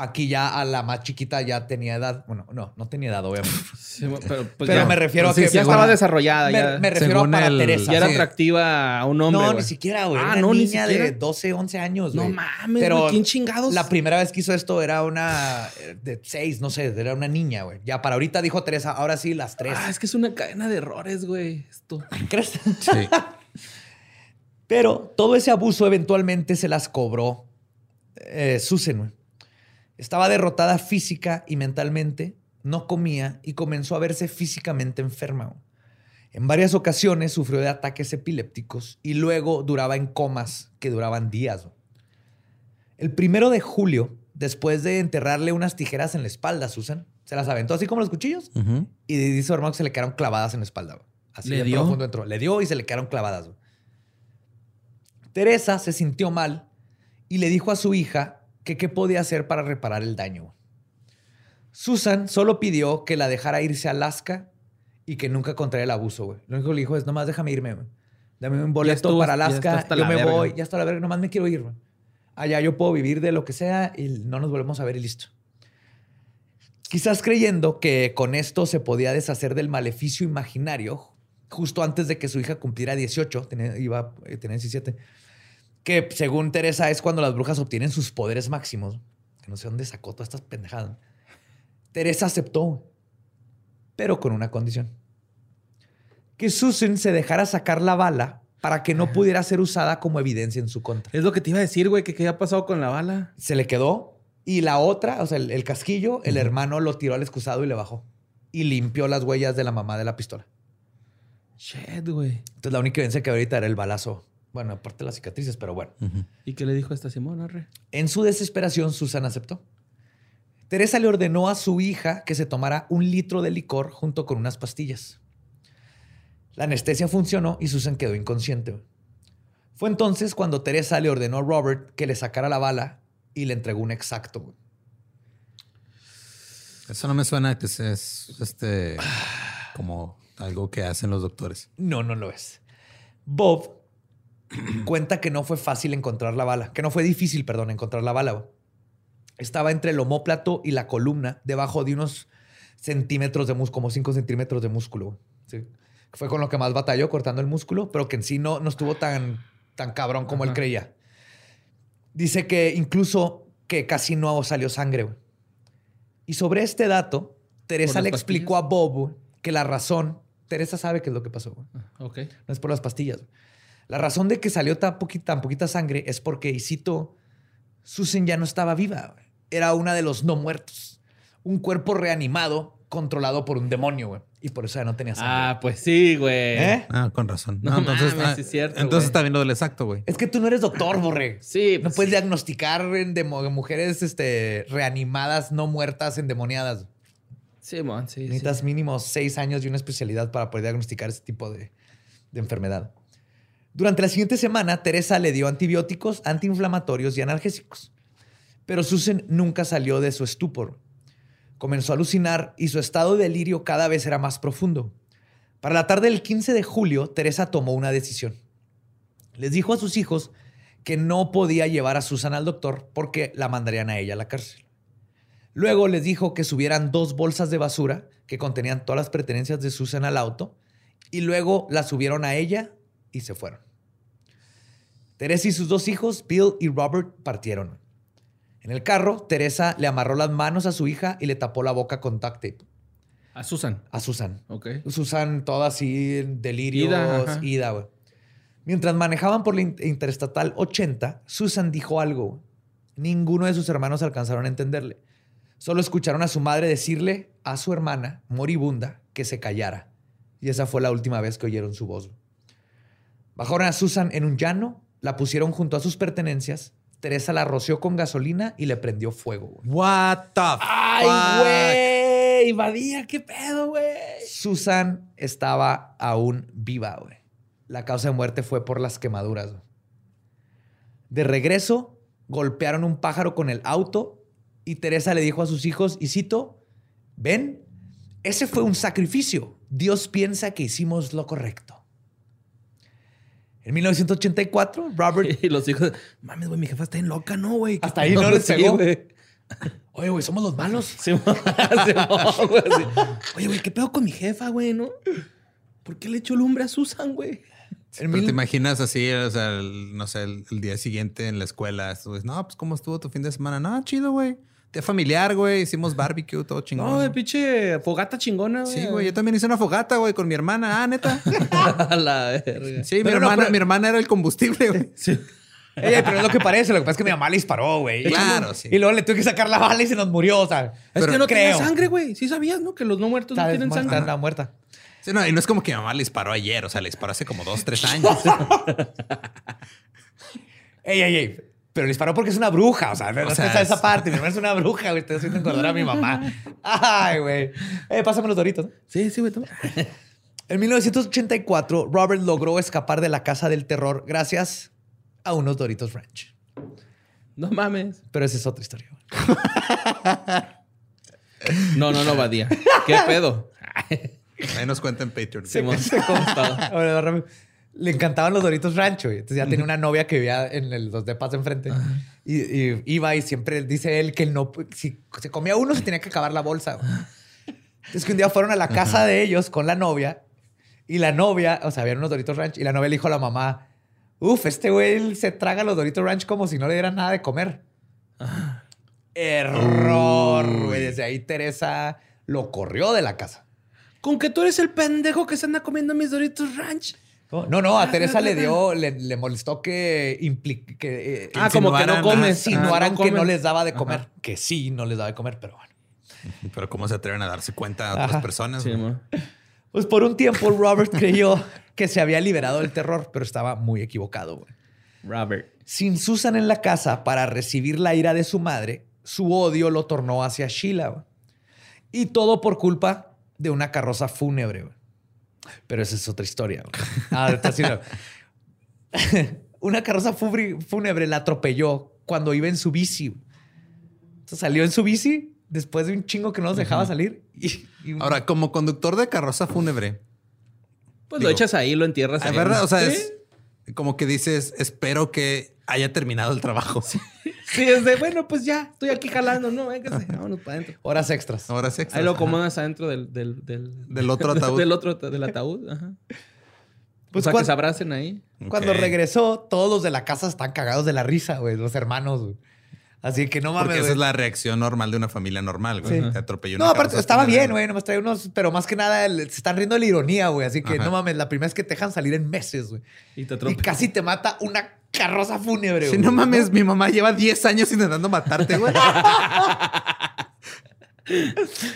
S2: Aquí ya a la más chiquita ya tenía edad. Bueno, no, no tenía edad, obviamente.
S3: Sí, pero pues
S2: Pero
S3: ya,
S2: me refiero a
S3: sí,
S2: que
S3: ya
S2: según-
S3: estaba desarrollada.
S2: Me,
S3: ya,
S2: me refiero a para
S1: el-
S2: Teresa.
S3: ya era
S1: sí.
S3: atractiva a un hombre.
S2: no, ni siquiera, güey.
S3: Ah, no,
S2: una
S3: ni
S2: niña
S3: siquiera.
S2: de 12, 11 años,
S3: No
S2: güey.
S3: mames,
S2: Pero
S3: güey, ¿quién chingados?
S2: La primera vez que hizo esto era una eh, de seis, no sé, era una niña, güey. Ya para ahorita dijo Teresa, ahora sí las tres.
S3: Ah, es que es una cadena de errores, güey. Esto.
S2: ¿Crees?
S1: Sí.
S2: Pero todo ese abuso eventualmente se las cobró eh, Susan. Estaba derrotada física y mentalmente, no comía y comenzó a verse físicamente enferma. En varias ocasiones sufrió de ataques epilépticos y luego duraba en comas que duraban días. El primero de julio, después de enterrarle unas tijeras en la espalda a Susan, se las aventó así como los cuchillos y dice su hermano que se le quedaron clavadas en la espalda. Así
S3: ¿Le
S2: de
S3: dio?
S2: profundo entró. Le dio y se le quedaron clavadas. Teresa se sintió mal y le dijo a su hija que qué podía hacer para reparar el daño. Susan solo pidió que la dejara irse a Alaska y que nunca contraera el abuso. güey. Lo único que le dijo es, nomás déjame irme. güey. Dame un boleto
S3: estuvo-
S2: para Alaska. Yo me
S3: verga.
S2: voy. Ya está la verga. Nomás me quiero ir. güey. Allá yo puedo vivir de lo que sea y no nos volvemos a ver y listo. Quizás creyendo que con esto se podía deshacer del maleficio imaginario, justo antes de que su hija cumpliera 18, tenía, iba a tener 17, que según Teresa es cuando las brujas obtienen sus poderes máximos, que no sé dónde sacó todas estas pendejadas. Teresa aceptó, pero con una condición. Que Susan se dejara sacar la bala para que no pudiera ser usada como evidencia en su contra.
S3: Es lo que te iba a decir, güey, que qué había pasado con la bala.
S2: Se le quedó y la otra, o sea, el, el casquillo, el hermano lo tiró al excusado y le bajó. Y limpió las huellas de la mamá de la pistola.
S3: Shit, güey.
S2: Entonces la única evidencia que ahorita era el balazo. Bueno, aparte de las cicatrices, pero bueno.
S3: ¿Y qué le dijo esta Simón, arre?
S2: En su desesperación, Susan aceptó. Teresa le ordenó a su hija que se tomara un litro de licor junto con unas pastillas. La anestesia funcionó y Susan quedó inconsciente. Fue entonces cuando Teresa le ordenó a Robert que le sacara la bala y le entregó un exacto.
S1: Eso no me suena que es, este como algo que hacen los doctores.
S2: No, no lo es. Bob cuenta que no fue fácil encontrar la bala, que no fue difícil, perdón, encontrar la bala. Estaba entre el homóplato y la columna, debajo de unos centímetros de músculo, como 5 centímetros de músculo. Sí. Fue con lo que más batalló cortando el músculo, pero que en sí no, no estuvo tan, tan cabrón como él creía. Dice que incluso que casi no salió sangre. Y sobre este dato, Teresa le explicó a Bob que la razón, Teresa sabe qué es lo que pasó.
S3: Ok.
S2: No es por las pastillas. La razón de que salió tan poquita, tan poquita sangre es porque, y cito, Susan ya no estaba viva. güey. Era una de los no muertos. Un cuerpo reanimado controlado por un demonio, güey. Y por eso ya no tenía sangre.
S3: Ah, pues sí, güey.
S2: ¿Eh?
S1: Ah, con razón.
S3: No
S1: entonces,
S3: mames,
S1: ah,
S3: sí es cierto,
S1: entonces
S3: güey.
S1: está viendo el exacto, güey.
S2: Es que tú no eres doctor, Borre.
S3: Sí,
S2: No
S3: pues
S2: puedes
S3: sí.
S2: diagnosticar en demo- mujeres este, reanimadas, no muertas, endemoniadas.
S3: Sí, mon, sí, sí.
S2: Necesitas mínimo seis años y una especialidad para poder diagnosticar ese tipo de, de enfermedad. Durante la siguiente semana, Teresa le dio antibióticos, antiinflamatorios y analgésicos. Pero Susan nunca salió de su estupor. Comenzó a alucinar y su estado de delirio cada vez era más profundo. Para la tarde del 15 de julio, Teresa tomó una decisión. Les dijo a sus hijos que no podía llevar a Susan al doctor porque la mandarían a ella a la cárcel. Luego les dijo que subieran dos bolsas de basura que contenían todas las pertenencias de Susan al auto y luego las subieron a ella y se fueron. Teresa y sus dos hijos, Bill y Robert, partieron. En el carro, Teresa le amarró las manos a su hija y le tapó la boca con duct tape
S3: A Susan.
S2: a Susan.
S3: Ok.
S2: Susan toda así en delirios,
S3: Ida, ajá.
S2: ida, güey. Mientras manejaban por la in- Interestatal 80, Susan dijo algo. Ninguno de sus hermanos alcanzaron a entenderle. Solo escucharon a su madre decirle a su hermana, moribunda, que se callara. Y esa fue la última vez que oyeron su voz. Bajaron a Susan en un llano, la pusieron junto a sus pertenencias. Teresa la roció con gasolina y le prendió fuego. güey.
S1: What the
S3: ¡Ay, güey! Badía, qué pedo, güey.
S2: Susan estaba aún viva, güey. La causa de muerte fue por las quemaduras. güey. De regreso, golpearon un pájaro con el auto y Teresa le dijo a sus hijos, y cito, ven, ese fue un sacrificio. Dios piensa que hicimos lo correcto. En 1984, Robert...
S3: Y los hijos, mames, güey, mi jefa está en loca, ¿no, güey?
S2: Hasta ahí no les
S3: Sí,
S2: pegó.
S3: güey.
S2: Oye, güey, somos los malos.
S3: Simón, güey, sí. Oye, güey, ¿qué pedo con mi jefa, güey, no? ¿Por qué le echó lumbre a Susan, güey?
S1: Pero
S2: mil-
S1: te imaginas así, o sea, el- no sé, el, el día siguiente en la escuela, tú dices, no, pues ¿cómo estuvo tu fin de semana? No, chido, güey. Familiar, güey. Hicimos barbecue, todo chingón.
S3: No, güey, pinche fogata chingona, güey.
S1: Sí, güey. Yo también hice una fogata, güey, con mi hermana. Ah, neta.
S3: A la verga.
S1: Sí, mi
S2: no,
S1: hermana,
S2: pero-
S1: mi hermana era el combustible, güey.
S3: Sí.
S2: Ey, pero es lo que parece. Lo que pasa es que mi mamá le disparó, güey.
S1: Claro, sí.
S2: Y luego le tuve que sacar la bala y se nos murió, o sea.
S3: Es que no
S2: creo.
S3: tiene sangre, güey. Sí sabías, ¿no? Que los no muertos no
S2: Está
S3: tienen sangre.
S2: anda muerta.
S1: Sí, no, y no es como que mi mamá le disparó ayer, o sea, le disparó hace como dos, tres años.
S2: Ey, ey, ey. Pero le disparó porque es una bruja, o sea, no
S1: O sea,
S2: está esa
S1: es-
S2: parte. Mi hermana es una bruja, güey. Estoy haciendo acordar a mi mamá. Ay, güey. Eh, pásame los doritos. ¿no?
S3: Sí, sí, güey. toma.
S2: En 1984, Robert logró escapar de la casa del terror gracias a unos Doritos Ranch.
S3: No mames.
S2: Pero esa es otra historia.
S3: No, no, no, Badía. ¿Qué pedo?
S1: Ahí nos cuenta en Patreon.
S2: Rápido. Le encantaban los Doritos Rancho. Entonces ya tenía una novia que vivía en el, los de enfrente. Y, y iba y siempre dice él que no, si se comía uno se tenía que acabar la bolsa. Entonces que un día fueron a la casa de ellos con la novia y la novia, o sea, habían unos Doritos Ranch y la novia le dijo a la mamá, uf, este güey se traga los Doritos Ranch como si no le dieran nada de comer. Error, güey. Desde ahí Teresa lo corrió de la casa.
S3: Con que tú eres el pendejo que se anda comiendo mis Doritos Ranch.
S2: No, no, a Teresa le dio, le, le molestó que, impli- que eh,
S3: Ah, como que no
S1: insinuaran-
S3: comes.
S2: insinuaran
S3: Ah, no
S2: que no les daba de comer. Que sí, no les daba de comer, pero bueno.
S1: Pero ¿cómo se atreven a darse cuenta a otras
S2: Ajá.
S1: personas?
S3: Sí.
S2: Pues por un tiempo Robert creyó que se había liberado del terror, pero estaba muy equivocado. güey.
S3: Robert.
S2: Sin Susan en la casa para recibir la ira de su madre, su odio lo tornó hacia Sheila. güey. Y todo por culpa de una carroza fúnebre. güey. Pero esa es otra historia. Ah, está así, no. una carroza fúnebre la atropelló cuando iba en su bici. Entonces salió en su bici después de un chingo que no nos dejaba salir. Y,
S1: Ahora, como conductor de carroza fúnebre,
S3: Pues
S1: Digo,
S3: lo echas ahí, lo entierras
S1: es
S3: ahí.
S1: verdad, o sea,
S3: ¿Sí?
S1: es como que dices, espero que haya terminado el trabajo.
S3: Sí, es de, bueno, pues ya, estoy aquí jalando, ¿no? Véngase, vámonos para adentro.
S2: horas extras.
S1: Ahora sí.
S3: Ahí lo acomodas adentro del... Del, del,
S1: Del otro ataúd.
S3: del otro, del ataúd, ajá.
S2: Pues
S3: o sea,
S2: cuan-
S3: que se abracen ahí.
S2: Cuando regresó, todos los de la casa están cagados de la risa, güey, los hermanos. güey. Así que no mames.
S1: Porque esa es la reacción normal de una familia normal, güey. Te atropelló una
S2: No, aparte estaba bien, güey. Nomás traía unos, pero más que nada el- se están riendo de la ironía, güey. Así que
S1: Ajá.
S2: no mames, la primera vez que te dejan salir en meses, güey.
S3: Y te
S2: Y
S3: atropella.
S2: casi te mata una carroza fúnebre,
S1: Sí,
S2: güey.
S1: no mames, mi mamá lleva 10 años intentando matarte, güey.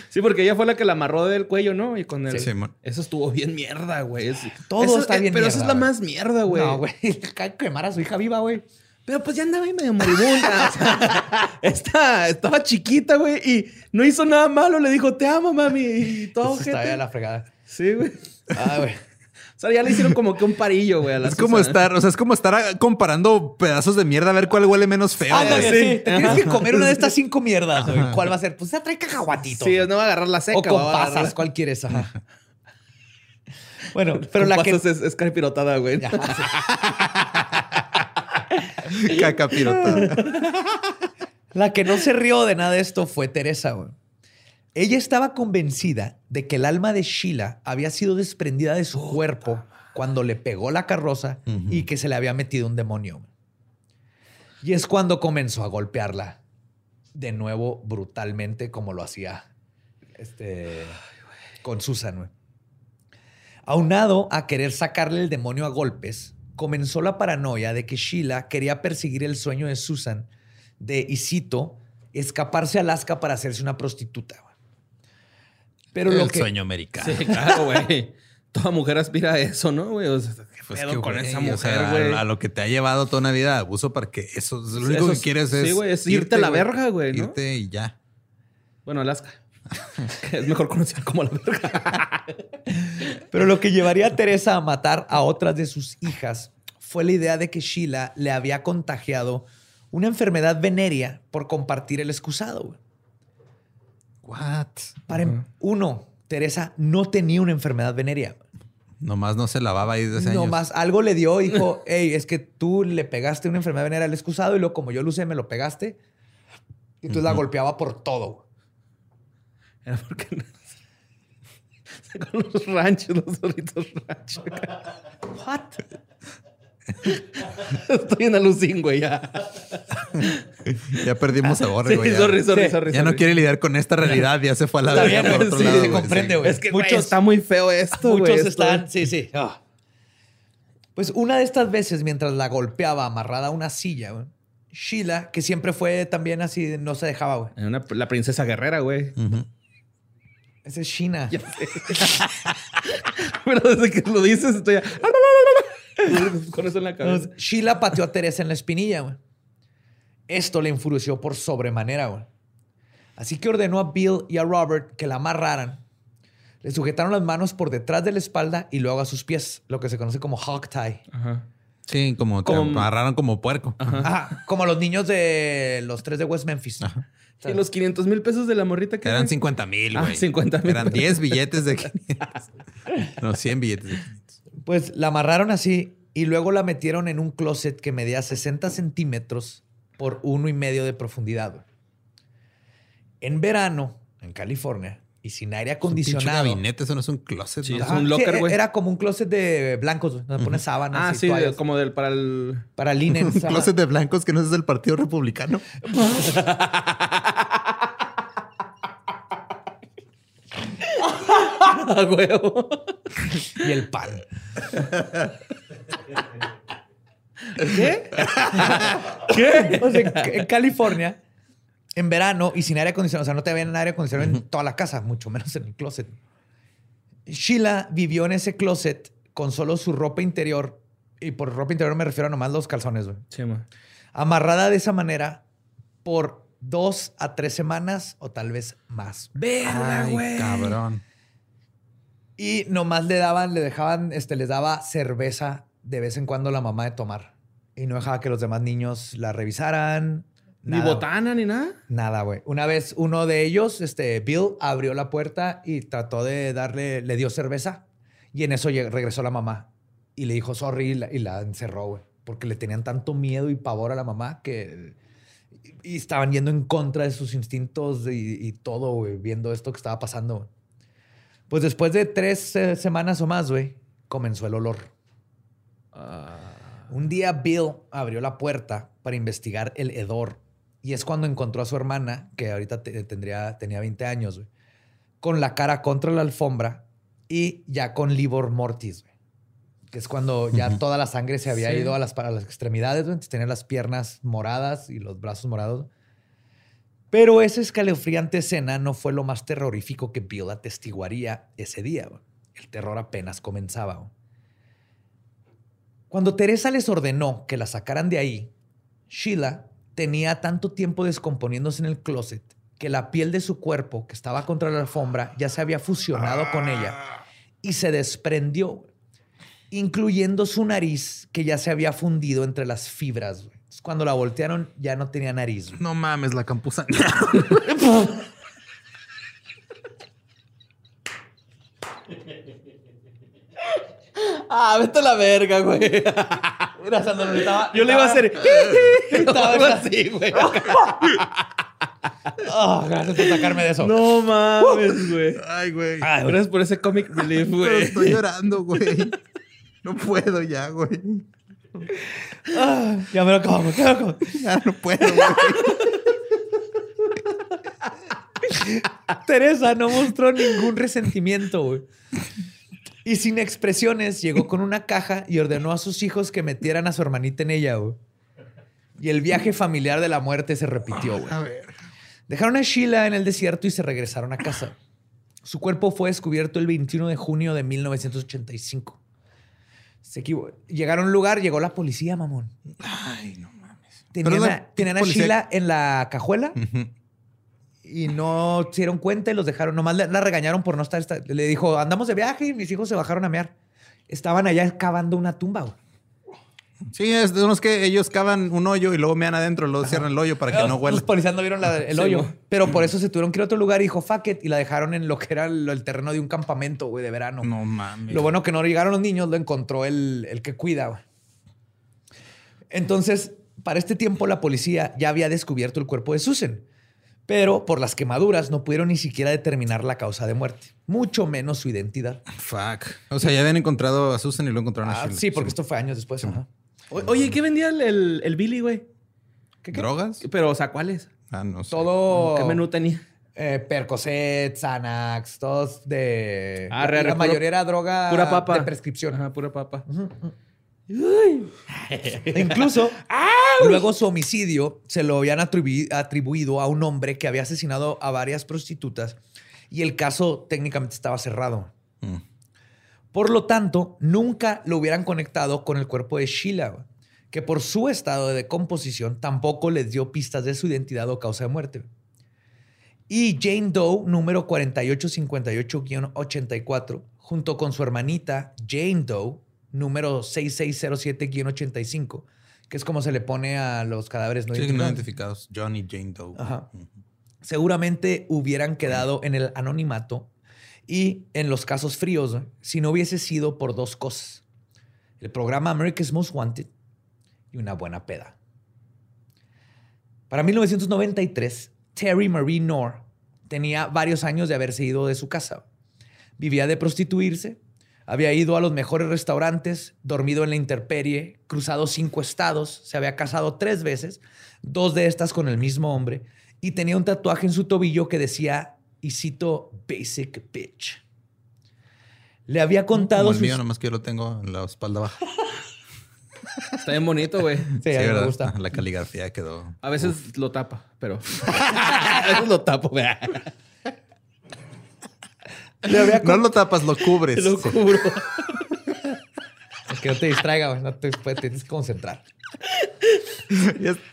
S3: Sí, porque ella fue la que la amarró del cuello, ¿no? Y con el...
S1: Sí, Simón.
S3: Eso estuvo bien mierda, güey. Es-
S2: Todo
S3: eso-
S2: está bien
S3: Pero esa es
S2: mierda,
S3: la más mierda, güey.
S2: No, güey. Quemar a su hija viva, güey.
S3: Pero pues ya andaba ahí medio moribunda. o sea, esta- estaba chiquita, güey. Y no hizo nada malo. Le dijo, te amo, mami. Y todo, gente.
S2: ya la fregada.
S3: Sí, güey.
S2: Ah, güey.
S3: O sea, ya le hicieron como que un parillo, güey. a la
S1: Es como
S3: Susana.
S1: estar, o sea, es como estar ah, comparando pedazos de mierda a ver cuál huele menos feo.
S2: Ándale,
S1: güey.
S2: sí. Te tienes que comer una de estas cinco mierdas, güey. ¿Cuál va a ser? Pues ya trae cacahuatito.
S3: Sí, no va a agarrar la seca.
S2: o con
S3: va a agarrar-
S2: pasas, ¿cuál quieres? Ajá. Bueno, pero
S3: con
S2: la que...
S3: es, es caripirotada, güey.
S1: Caca pirotada.
S2: La que no se rió de nada de esto fue Teresa, güey. Ella estaba convencida de que el alma de Sheila había sido desprendida de su cuerpo cuando le pegó la carroza y que se le había metido un demonio. Y es cuando comenzó a golpearla de nuevo brutalmente como lo hacía este, con Susan. Aunado a querer sacarle el demonio a golpes, comenzó la paranoia de que Sheila quería perseguir el sueño de Susan de, y cito, escaparse a Alaska para hacerse una prostituta. Pero
S1: el
S2: lo que...
S1: sueño americano.
S3: Sí, claro, güey. Toda mujer aspira a eso, ¿no, güey? O sea, ¿qué
S1: Pues
S3: pedo
S1: que,
S3: con esa
S1: o
S3: mujer,
S1: sea,
S3: güey?
S1: a, a lo que te ha llevado toda una vida de abuso para que eso es lo único
S3: Eso
S1: que
S3: es-
S1: quieres es
S3: sí, es irte a la verga, güey, ¿no?
S1: Irte y ya.
S3: Bueno, Alaska. es mejor conocida como la verga.
S2: Pero lo que llevaría a Teresa a matar a otras de sus hijas fue la idea de que Sheila le había contagiado una enfermedad venérea por compartir el excusado.
S1: What?
S2: Para uno, Teresa no tenía una enfermedad venérea.
S1: Nomás no se lavaba ahí desde hace años.
S2: Nomás algo le dio dijo, hey, es que tú le pegaste una enfermedad venérea al excusado y luego como yo lo usé, me lo pegaste. Y entonces la golpeaba por todo.
S3: Era porque... con los ranchos, los solitos ranchos.
S2: What?
S3: Estoy en alucín, güey, ya.
S1: Ya perdimos a Borre,
S3: Sí,
S1: güey. ya.
S3: sorry, sorry,
S2: Sí.
S3: sorry.
S1: Ya no quiere lidiar con esta realidad, ya se fue a la verga por otro
S2: sí,
S1: lado.
S2: se
S1: güey,
S2: comprende,
S1: sí.
S2: güey.
S3: Es que,
S2: Muchos-
S3: está muy feo esto, güey.
S2: Muchos
S3: esto-
S2: están, sí, sí. Ah. Pues una de estas veces, mientras la golpeaba amarrada a una silla, güey, Sheila, que siempre fue también así, no se dejaba, güey.
S3: Una- la princesa guerrera, güey.
S1: Ujú.
S2: Esa es Sheena.
S3: Ya sé. Pero desde que lo dices estoy... ya- Con eso en la cabeza.
S2: Entonces, Sheila pateó a Teresa en la espinilla, güey. Esto le enfureció por sobremanera, güey. Así que ordenó a Bill y a Robert que la amarraran. Le sujetaron las manos por detrás de la espalda y luego a sus pies, lo que se conoce como hog tie.
S3: Ajá.
S1: Sí, como te
S3: Como-
S1: amarraron como puerco.
S2: Ajá, como los niños de los tres de West Memphis.
S3: Y los 500 mil pesos de la morrita que
S1: Eran 50 mil,
S3: Ah,
S1: güey.
S3: 50,000.
S1: Eran 10 billetes de 500. No, 100 billetes de 500.
S2: Pues la amarraron así y luego la metieron en un closet que medía 60 centímetros por uno y medio de profundidad. En verano, en California, y sin aire
S1: Un pinche
S2: acondicionado.
S1: gabinete, eso no es un closet.
S3: Sí,
S1: ¿no?
S3: es un
S2: Ajá,
S3: locker,
S2: sí,
S3: güey.
S2: Era como un closet de blancos, donde pones sábanas
S3: Ah,
S2: y
S3: sí,
S2: toallas
S3: como del para el...
S2: para linens.
S1: Un closet de blancos que no es del Partido Republicano.
S3: Ah, huevo.
S2: y el pan.
S3: ¿Qué?
S2: ¿Qué? O sea, en California, en verano y sin aire acondicionado, o sea, no te habían aire acondicionado en toda la casa, mucho menos en el closet. Sheila vivió en ese closet con solo su ropa interior, y por ropa interior me refiero a nomás los calzones, güey.
S3: Sí, ma.
S2: Amarrada de esa manera por dos a tres semanas o tal vez más.
S3: Verga,
S1: Ay,
S3: güey.
S1: cabrón.
S2: Y nomás le daban, le dejaban, este, les daba cerveza de vez en cuando la mamá de tomar. Y no dejaba que los demás niños la revisaran.
S3: Ni botana ni nada.
S2: Nada, güey. Una vez uno de ellos, este, Bill, abrió la puerta y trató de darle, le dio cerveza. Y en eso regresó la mamá y le dijo sorry y la, y la encerró, güey. Porque le tenían tanto miedo y pavor a la mamá que... Y, y estaban yendo en contra de sus instintos y, y todo, güey, viendo esto que estaba pasando. Güey. Pues después de tres eh, semanas o más, güey, comenzó el olor.
S3: Ah.
S2: Un día Bill abrió la puerta para investigar el hedor Y es cuando encontró a su hermana, que ahorita tendría, tenía 20 años, con la cara contra la alfombra y ya con livor mortis, que es cuando ya toda la sangre se había ido a las, para las extremidades, entonces tenía las piernas moradas y los brazos morados. Pero esa escalofriante escena no fue lo más terrorífico que Bill atestiguaría ese día. El terror apenas comenzaba. Cuando Teresa les ordenó que la sacaran de ahí, Sheila tenía tanto tiempo descomponiéndose en el closet que la piel de su cuerpo, que estaba contra la alfombra, ya se había fusionado con ella y se desprendió, incluyendo su nariz, que ya se había fundido entre las fibras cuando la voltearon ya no tenía nariz.
S1: No mames, la campusa.
S2: ah, vete a la verga, güey. Mira, estaba,
S3: Yo le iba a hacer.
S2: estaba así, güey. Oh, gracias por sacarme de eso.
S3: No mames, güey.
S1: Ay, güey.
S3: Gracias por ese comic relief, güey.
S1: Estoy llorando, güey. No puedo ya, güey.
S2: Ah, ya me lo como,
S1: Ya no puedo,
S2: Teresa no mostró ningún resentimiento, güey. Y sin expresiones llegó con una caja y ordenó a sus hijos que metieran a su hermanita en ella, güey. Y el viaje familiar de la muerte se repitió, güey. Dejaron a Sheila en el desierto y se regresaron a casa. Su cuerpo fue descubierto el 21 de junio de 1985. Se Llegaron a un lugar, llegó la policía, mamón.
S1: Ay, no mames.
S2: Tenían, a, Sheila en la cajuela y no se dieron cuenta y los dejaron. Nomás la, regañaron por no estar. Le dijo, andamos de viaje y mis hijos se bajaron a mear. Estaban allá cavando una tumba.
S1: Sí, es de unos que ellos cavan un hoyo y luego mean adentro, luego cierran el hoyo para que no huela.
S2: Los policías no vieron el hoyo. Pero por eso se tuvieron que ir a otro lugar y dijo fuck it y la dejaron en lo que era el, terreno de un campamento, güey, de verano.
S1: No mames.
S2: Lo bueno que no llegaron los niños, lo encontró el, el que cuida, güey. Entonces, para este tiempo, la policía ya había descubierto el cuerpo de Susan. Pero por las quemaduras no pudieron ni siquiera determinar la causa de muerte, mucho menos su identidad.
S1: Fuck. O sea, ya habían encontrado a Susan y lo encontraron a
S2: ah, Sí, porque esto fue años después.
S3: Oye, ¿qué vendía el, el, Billy, güey?
S1: ¿Qué, ¿Drogas?
S3: Pero, o sea, ¿cuáles?
S1: Ah, no sé.
S2: Todo.
S3: ¿Qué menú tenía?
S2: Eh, Percocet, Xanax, todos de.
S3: Ah,
S2: la, mayoría era droga
S3: pura papa.
S2: de prescripción.
S3: Ajá, pura papa.
S2: Incluso, luego su homicidio se lo habían atribuido a un hombre que había asesinado a varias prostitutas y el caso técnicamente estaba cerrado. Mm. Por lo tanto, nunca lo hubieran conectado con el cuerpo de Sheila, que por su estado de decomposición tampoco les dio pistas de su identidad o causa de muerte. Y Jane Doe, número 4858-84, junto con su hermanita Jane Doe, número 6607-85, que es como se le pone a los cadáveres
S1: no identificados. identificados. John y Jane Doe.
S2: Seguramente hubieran quedado en el anonimato y en los casos fríos si no hubiese sido por dos cosas. El programa America's Most Wanted y una buena peda. Para 1993, Terry Marie Knorr tenía varios años de haberse ido de su casa. Vivía de prostituirse había ido a los mejores restaurantes, dormido en la intemperie, cruzado cinco estados, se había casado tres veces, dos de estas con el mismo hombre, y tenía un tatuaje en su tobillo que decía, y cito, Basic Bitch. Le había contado...
S1: Como el mío, nomás que yo lo tengo en la espalda baja.
S3: Está bien bonito, güey.
S2: Sí, a mí me gusta.
S1: La caligrafía quedó...
S3: A veces lo tapa, pero... a veces lo tapo, güey.
S1: No lo tapas, lo cubres.
S3: Lo cubro.
S2: Es que no te distraiga, güey. No te, tienes que concentrar.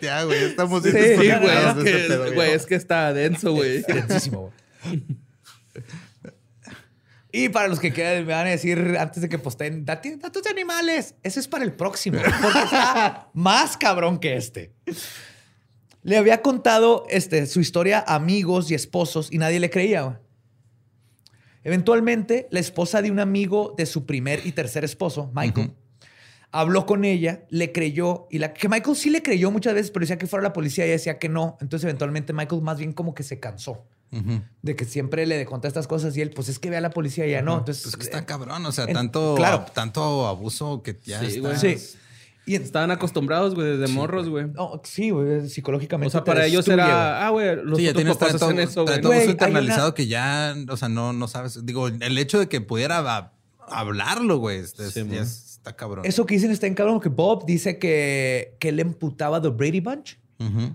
S1: Ya, güey. Estamos
S3: Sí, güey. Es, que, güey, es que está denso, güey.
S2: Densísimo, güey. Y para los que quieran, me van a decir antes de que posteen datos de animales. Eso es para el próximo, porque está más cabrón que este. Le había contado este, su historia a amigos y esposos y nadie le creía. Eventualmente, la esposa de un amigo de su primer y tercer esposo, Michael, habló con ella, le creyó, y la que Michael sí le creyó muchas veces, pero decía que fuera la policía y ella decía que no. Entonces, eventualmente, Michael más bien como que se cansó. De que siempre le conté estas cosas y él, pues es que ve a la policía y ya no. Entonces,
S1: pues que está cabrón, o sea, tanto, claro. tanto abuso que ya está.
S2: Sí.
S3: Y estaban acostumbrados, güey, desde morros, güey.
S2: No, sí, güey, psicológicamente.
S3: O sea, para ellos era, ah, güey, los
S1: sí, ya tienes
S3: papás
S1: todo,
S3: hacen eso, güey.
S1: todo eso internalizado
S2: una-
S1: que ya, o sea, no, no sabes. Digo, el hecho de que pudiera a- hablarlo, güey,
S3: Sí,
S1: está cabrón.
S2: Eso que dicen está en cabrón, que Bob dice que, que él emputaba The Brady Bunch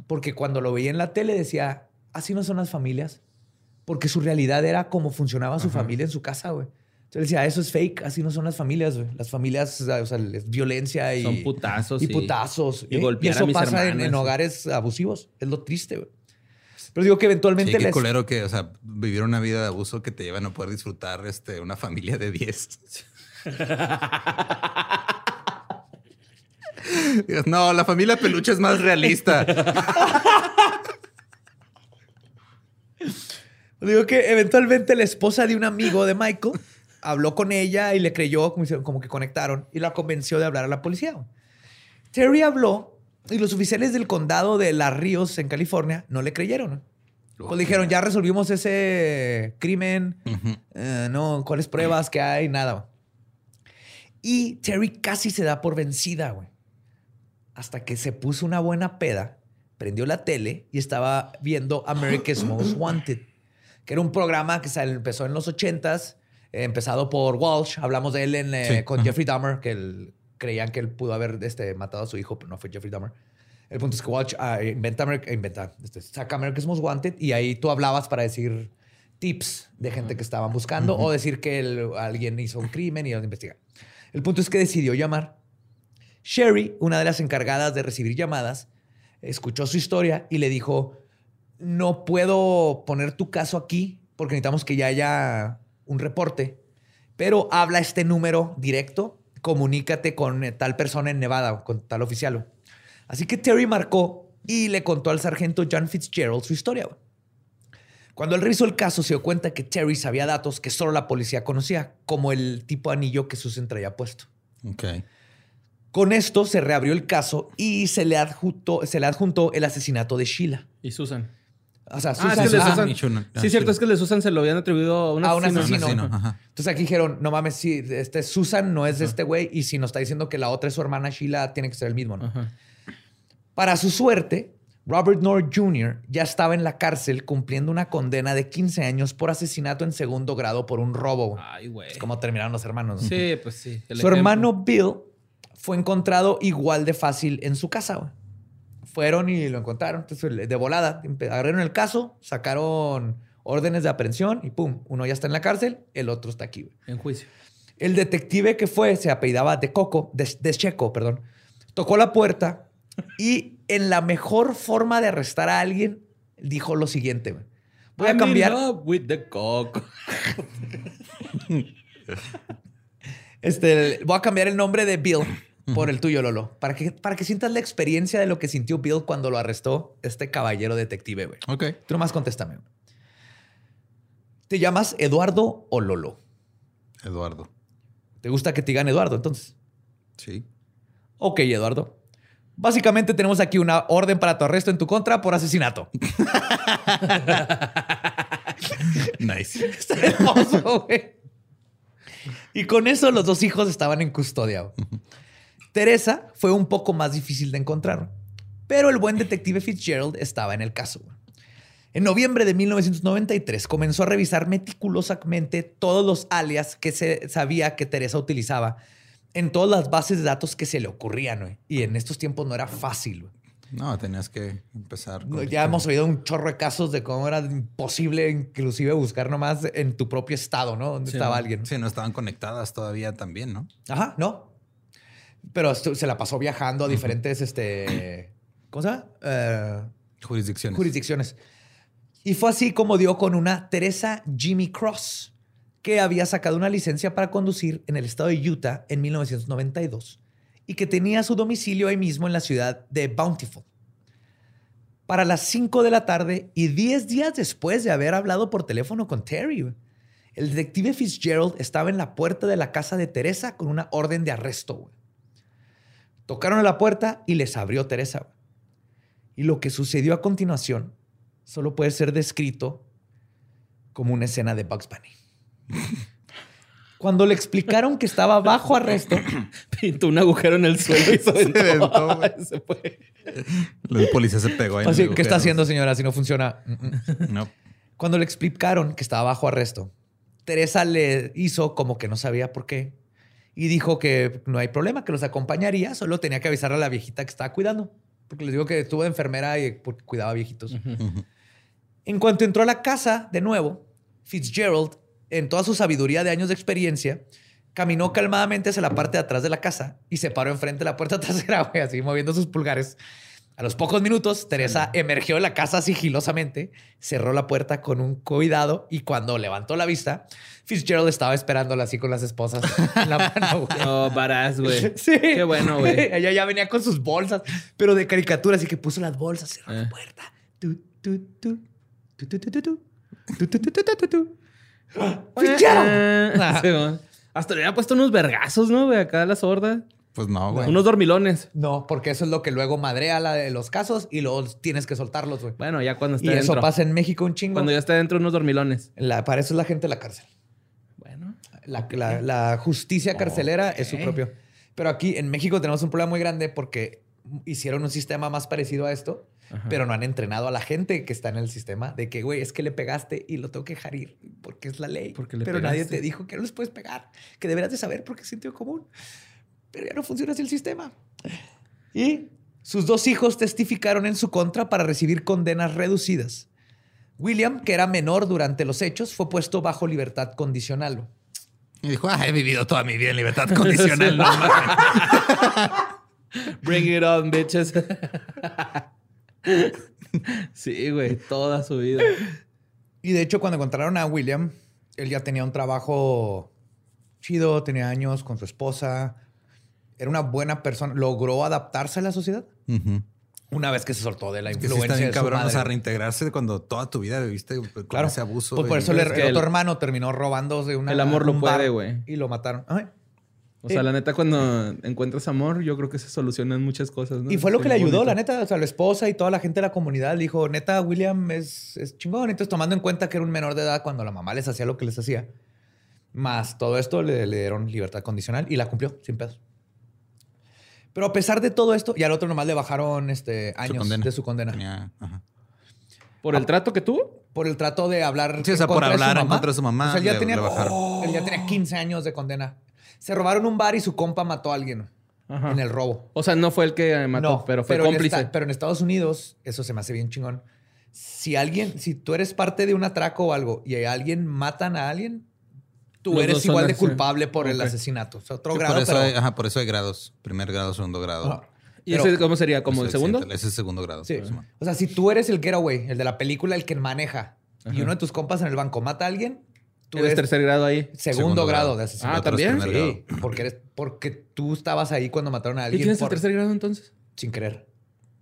S2: porque cuando lo veía en la tele decía, así no son las familias. Porque su realidad era cómo funcionaba su familia en su casa, güey. Entonces decía, eso es fake, así no son las familias, güey. Las familias, o sea, es violencia y...
S3: Son putazos
S2: Y
S3: y-
S2: putazos.
S3: y
S2: ¿eh?
S3: golpear a
S2: eso
S3: mis
S2: pasa en, hogares abusivos. Es lo triste, güey. Pero digo que eventualmente
S1: Sí, qué
S2: les-
S1: culero que, o sea, vivir una vida de abuso que te lleva a no poder disfrutar este, una familia de 10. Digas, no, la familia peluche es más realista.
S2: Digo que eventualmente la esposa de un amigo de Michael habló con ella y le creyó, como, que conectaron, y la convenció de hablar a la policía. Terry habló y los oficiales del condado de Las Ríos, en California, no le creyeron. Pues dijeron, ya resolvimos ese crimen, eh, no, cuáles pruebas que hay, nada. Y Terry casi se da por vencida, güey. Hasta que se puso una buena peda, prendió la tele y estaba viendo America's Most Wanted, que era un programa que empezó en los 80s, eh, empezado por Walsh. Hablamos de él en, eh,
S1: Sí,
S2: con. Jeffrey Dahmer, que él- creían que él pudo haber este, matado a su hijo, pero no fue Jeffrey Dahmer. El punto es que Walsh ah, inventa, Ameri- inventa este, saca America's Most Wanted y ahí tú hablabas para decir tips de gente que estaban buscando o decir que el- alguien hizo un crimen y iban a investigar. El punto es que decidió llamar. Sherry, una de las encargadas de recibir llamadas, escuchó su historia y le dijo, no puedo poner tu caso aquí porque necesitamos que ya haya un reporte, pero habla este número directo, comunícate con eh, tal persona en Nevada, con tal oficial. Así que Terry marcó y le contó al sargento John Fitzgerald su historia. Cuando él revisó el caso, se dio cuenta que Terry sabía datos que solo la policía conocía, como el tipo de anillo que Susan traía puesto.
S1: Ok.
S2: Con esto se reabrió el caso y se le adjuntó, se le adjuntó el asesinato de Sheila.
S3: Y Susan.
S2: O sea,
S3: Ah,
S2: Susan,
S3: es que
S1: Ah,
S3: Susan.
S1: Shuna. Ah,
S3: Sí, cierto, es que el de Susan se lo habían atribuido a un
S2: A un
S3: asesino.
S2: asesino.
S1: Un asesino, ajá.
S2: Entonces aquí dijeron, no mames, sí, este Susan no es de este güey y si nos está diciendo que la otra es su hermana Sheila, tiene que ser el mismo, ¿no?
S3: Ajá.
S2: Para su suerte, Robert Knorr Jr. ya estaba en la cárcel cumpliendo una condena de 15 años por asesinato en segundo grado por un robo.
S3: Ay, güey.
S2: Es como terminaron los hermanos. ¿no?
S3: Sí, pues sí.
S2: Su
S3: ejemplo.
S2: hermano Bill fue encontrado igual de fácil en su casa. Fueron y lo encontraron. Entonces, de volada, agarraron el caso, sacaron órdenes de aprehensión y pum, uno ya está en la cárcel, el otro está aquí. güey.
S3: En juicio.
S2: El detective que fue, se apellidaba de Coco, de, de Checo, perdón, tocó la puerta y en la mejor forma de arrestar a alguien, dijo lo siguiente. güey. Voy a
S3: I'm in
S2: cambiar.
S3: love with the coco.
S2: Este, voy a cambiar el nombre de Bill por el tuyo, Lolo, para que, para que sientas la experiencia de lo que sintió Bill cuando lo arrestó este caballero detective, güey.
S1: Ok.
S2: Tú nomás contéstame. ¿Te llamas Eduardo o Lolo?
S1: Eduardo.
S2: ¿Te gusta que te digan Eduardo entonces?
S1: Sí.
S2: Ok, Eduardo. Básicamente tenemos aquí una orden para tu arresto en tu contra por asesinato.
S1: Nice.
S2: Está hermoso, güey. Y con eso los dos hijos estaban en custodia. Teresa fue un poco más difícil de encontrar, pero el buen detective Fitzgerald estaba en el caso. En noviembre de 1993 comenzó a revisar meticulosamente todos los alias que se sabía que Teresa utilizaba en todas las bases de datos que se le ocurrían. Y en estos tiempos no era fácil.
S1: No, tenías que empezar. con-
S2: Ya hemos oído un chorro de casos de cómo era imposible inclusive buscar nomás en tu propio estado, ¿no? Donde
S3: Sí,
S2: estaba alguien.
S1: Sí, no estaban conectadas todavía también, ¿no?
S2: Ajá, no. Pero se la pasó viajando a diferentes, este, ¿cómo se llama? Eh,
S1: Jurisdicciones.
S2: jurisdicciones. Y fue así como dio con una Teresa Jimmy Cross, que había sacado una licencia para conducir en el estado de Utah en 1992 y que tenía su domicilio ahí mismo en la ciudad de Bountiful. Para las 5 de la tarde y 10 días después de haber hablado por teléfono con Terry, el detective Fitzgerald estaba en la puerta de la casa de Teresa con una orden de arresto. Tocaron a la puerta y les abrió Teresa. Y lo que sucedió a continuación solo puede ser descrito como una escena de Bugs Bunny. Cuando le explicaron que estaba bajo arresto,
S3: Pintó un agujero en el suelo y se aventó.
S1: aventó, güey.
S3: Se fue.
S1: El policía se pegó ahí.
S2: así, ¿qué está haciendo, señora? Si no funciona.
S1: No.
S2: Cuando le explicaron que estaba bajo arresto, Teresa le hizo como que no sabía por qué y dijo que no hay problema, que los acompañaría, solo tenía que avisar a la viejita que estaba cuidando, porque les digo que estuvo de enfermera y porque cuidaba viejitos. En cuanto entró a la casa de nuevo, Fitzgerald, en toda su sabiduría de años de experiencia, caminó calmadamente hacia la parte de atrás de la casa y se paró enfrente de la puerta trasera, güey, así moviendo sus pulgares. A los pocos minutos, Teresa emergió de la casa sigilosamente, cerró la puerta con un cuidado y cuando levantó la vista, Fitzgerald estaba esperándola así con las esposas en la mano, güey.
S3: No, varaz, güey.
S2: Sí.
S3: Qué bueno, güey.
S2: Ella ya venía con sus bolsas, pero de caricatura, así que puso las bolsas, cerró
S3: Eh.
S2: la puerta. Tu, tu, tu, tu, tu, tu, tu, tu. Tu, tu, tu, tu, tu, tu, tu. ¡Fitzgerald!
S3: Ah. Hasta le había puesto unos vergazos, ¿no, güey? Acá a la sorda.
S1: Pues no, güey.
S3: Unos dormilones.
S2: No, porque eso es lo que luego madrea la de los casos y luego tienes que soltarlos, güey.
S3: Bueno, ya cuando
S2: Y
S3: está
S2: eso pasa en México un chingo.
S3: Cuando ya está dentro, unos dormilones.
S2: La- para eso es la gente de la cárcel.
S3: Bueno.
S2: La, la- la justicia carcelera es su propio. Pero aquí en México tenemos un problema muy grande porque hicieron un sistema más parecido a esto,
S3: Ajá.
S2: pero no han entrenado a la gente que está en el sistema de que, güey, es que le pegaste y lo tengo que dejar ir porque es la ley.
S3: Porque le
S2: pero nadie te dijo que no les puedes pegar, que deberás de saber porque es sentido común. Pero ya no funciona así el sistema. Y sus dos hijos testificaron en su contra para recibir condenas reducidas. William, que era menor durante los hechos, fue puesto bajo libertad condicional.
S1: Y dijo, ah, he vivido toda mi vida en libertad condicional. no.
S3: Bring it on, bitches. sí, güey. Toda su vida.
S2: Y de hecho, cuando encontraron a William, él ya tenía un trabajo chido, tenía años con su esposa, era una buena persona, logró adaptarse a la sociedad una vez que se soltó de la
S1: Es que sí
S2: influencia
S1: está bien
S2: de su
S1: cabrón, o sea,
S2: madre.
S1: reintegrarse cuando toda tu vida viviste con
S2: Claro.
S1: ese abuso.
S2: Pues por eso el otro
S3: el-
S2: hermano terminó robando de una
S3: El amor lo puede, güey.
S2: Y lo mataron. Ay.
S3: O sea, la neta, cuando encuentras amor, yo creo que se solucionan muchas cosas, ¿no?
S2: Y fue lo
S3: Sí,
S2: que le ayudó,
S3: bonito.
S2: la neta. O sea, la esposa y toda la gente de la comunidad le dijo, neta, William es, es chingón. Entonces, tomando en cuenta que era un menor de edad cuando la mamá les hacía lo que les hacía, más todo esto le, le dieron libertad condicional y la cumplió sin pedos. Pero a pesar de todo esto, y al otro nomás le bajaron este, años de su condena.
S1: Tenía- ajá.
S3: ¿Por el trato que tuvo?
S2: Por el trato de hablar.
S1: Sí, o sea,
S2: en
S1: por hablar en contra de su mamá,
S2: O sea, él ya,
S1: le-
S2: tenía,
S1: le
S2: él ya tenía 15 años de condena. Se robaron un bar y su compa mató a alguien
S3: Ajá.
S2: en el robo.
S3: O sea, no fue el que mató,
S2: No,
S3: pero fue
S2: en
S3: cómplice.
S2: esta- pero en Estados Unidos, eso se me hace bien chingón. Si alguien, si tú eres parte de un atraco o algo y a alguien matan a alguien, tú
S3: Los
S2: eres igual de culpable por el asesinato. O sea, otro
S1: Sí,
S2: grado,
S1: por, eso
S2: pero-
S1: hay, ajá, por eso hay grados. Primer grado, segundo grado.
S2: Ajá.
S3: ¿Y
S2: Pero-
S3: ese cómo sería? ¿Como el segundo?
S1: Ese es segundo grado.
S2: Sí. O sea, si tú eres el getaway, el de la película, el que maneja, y uno de tus compas en el banco mata a alguien, tú
S3: Eres
S2: eres
S3: tercer grado ahí.
S2: segundo,
S1: Segundo
S2: grado,
S1: grado.
S2: de
S3: Ah,
S2: asesinato.
S1: es
S3: ¿también?
S2: Sí, porque, eres, porque tú estabas ahí cuando mataron a
S3: ¿Y
S2: alguien
S3: quién es el
S2: por-
S3: tercer grado entonces?
S2: sin querer.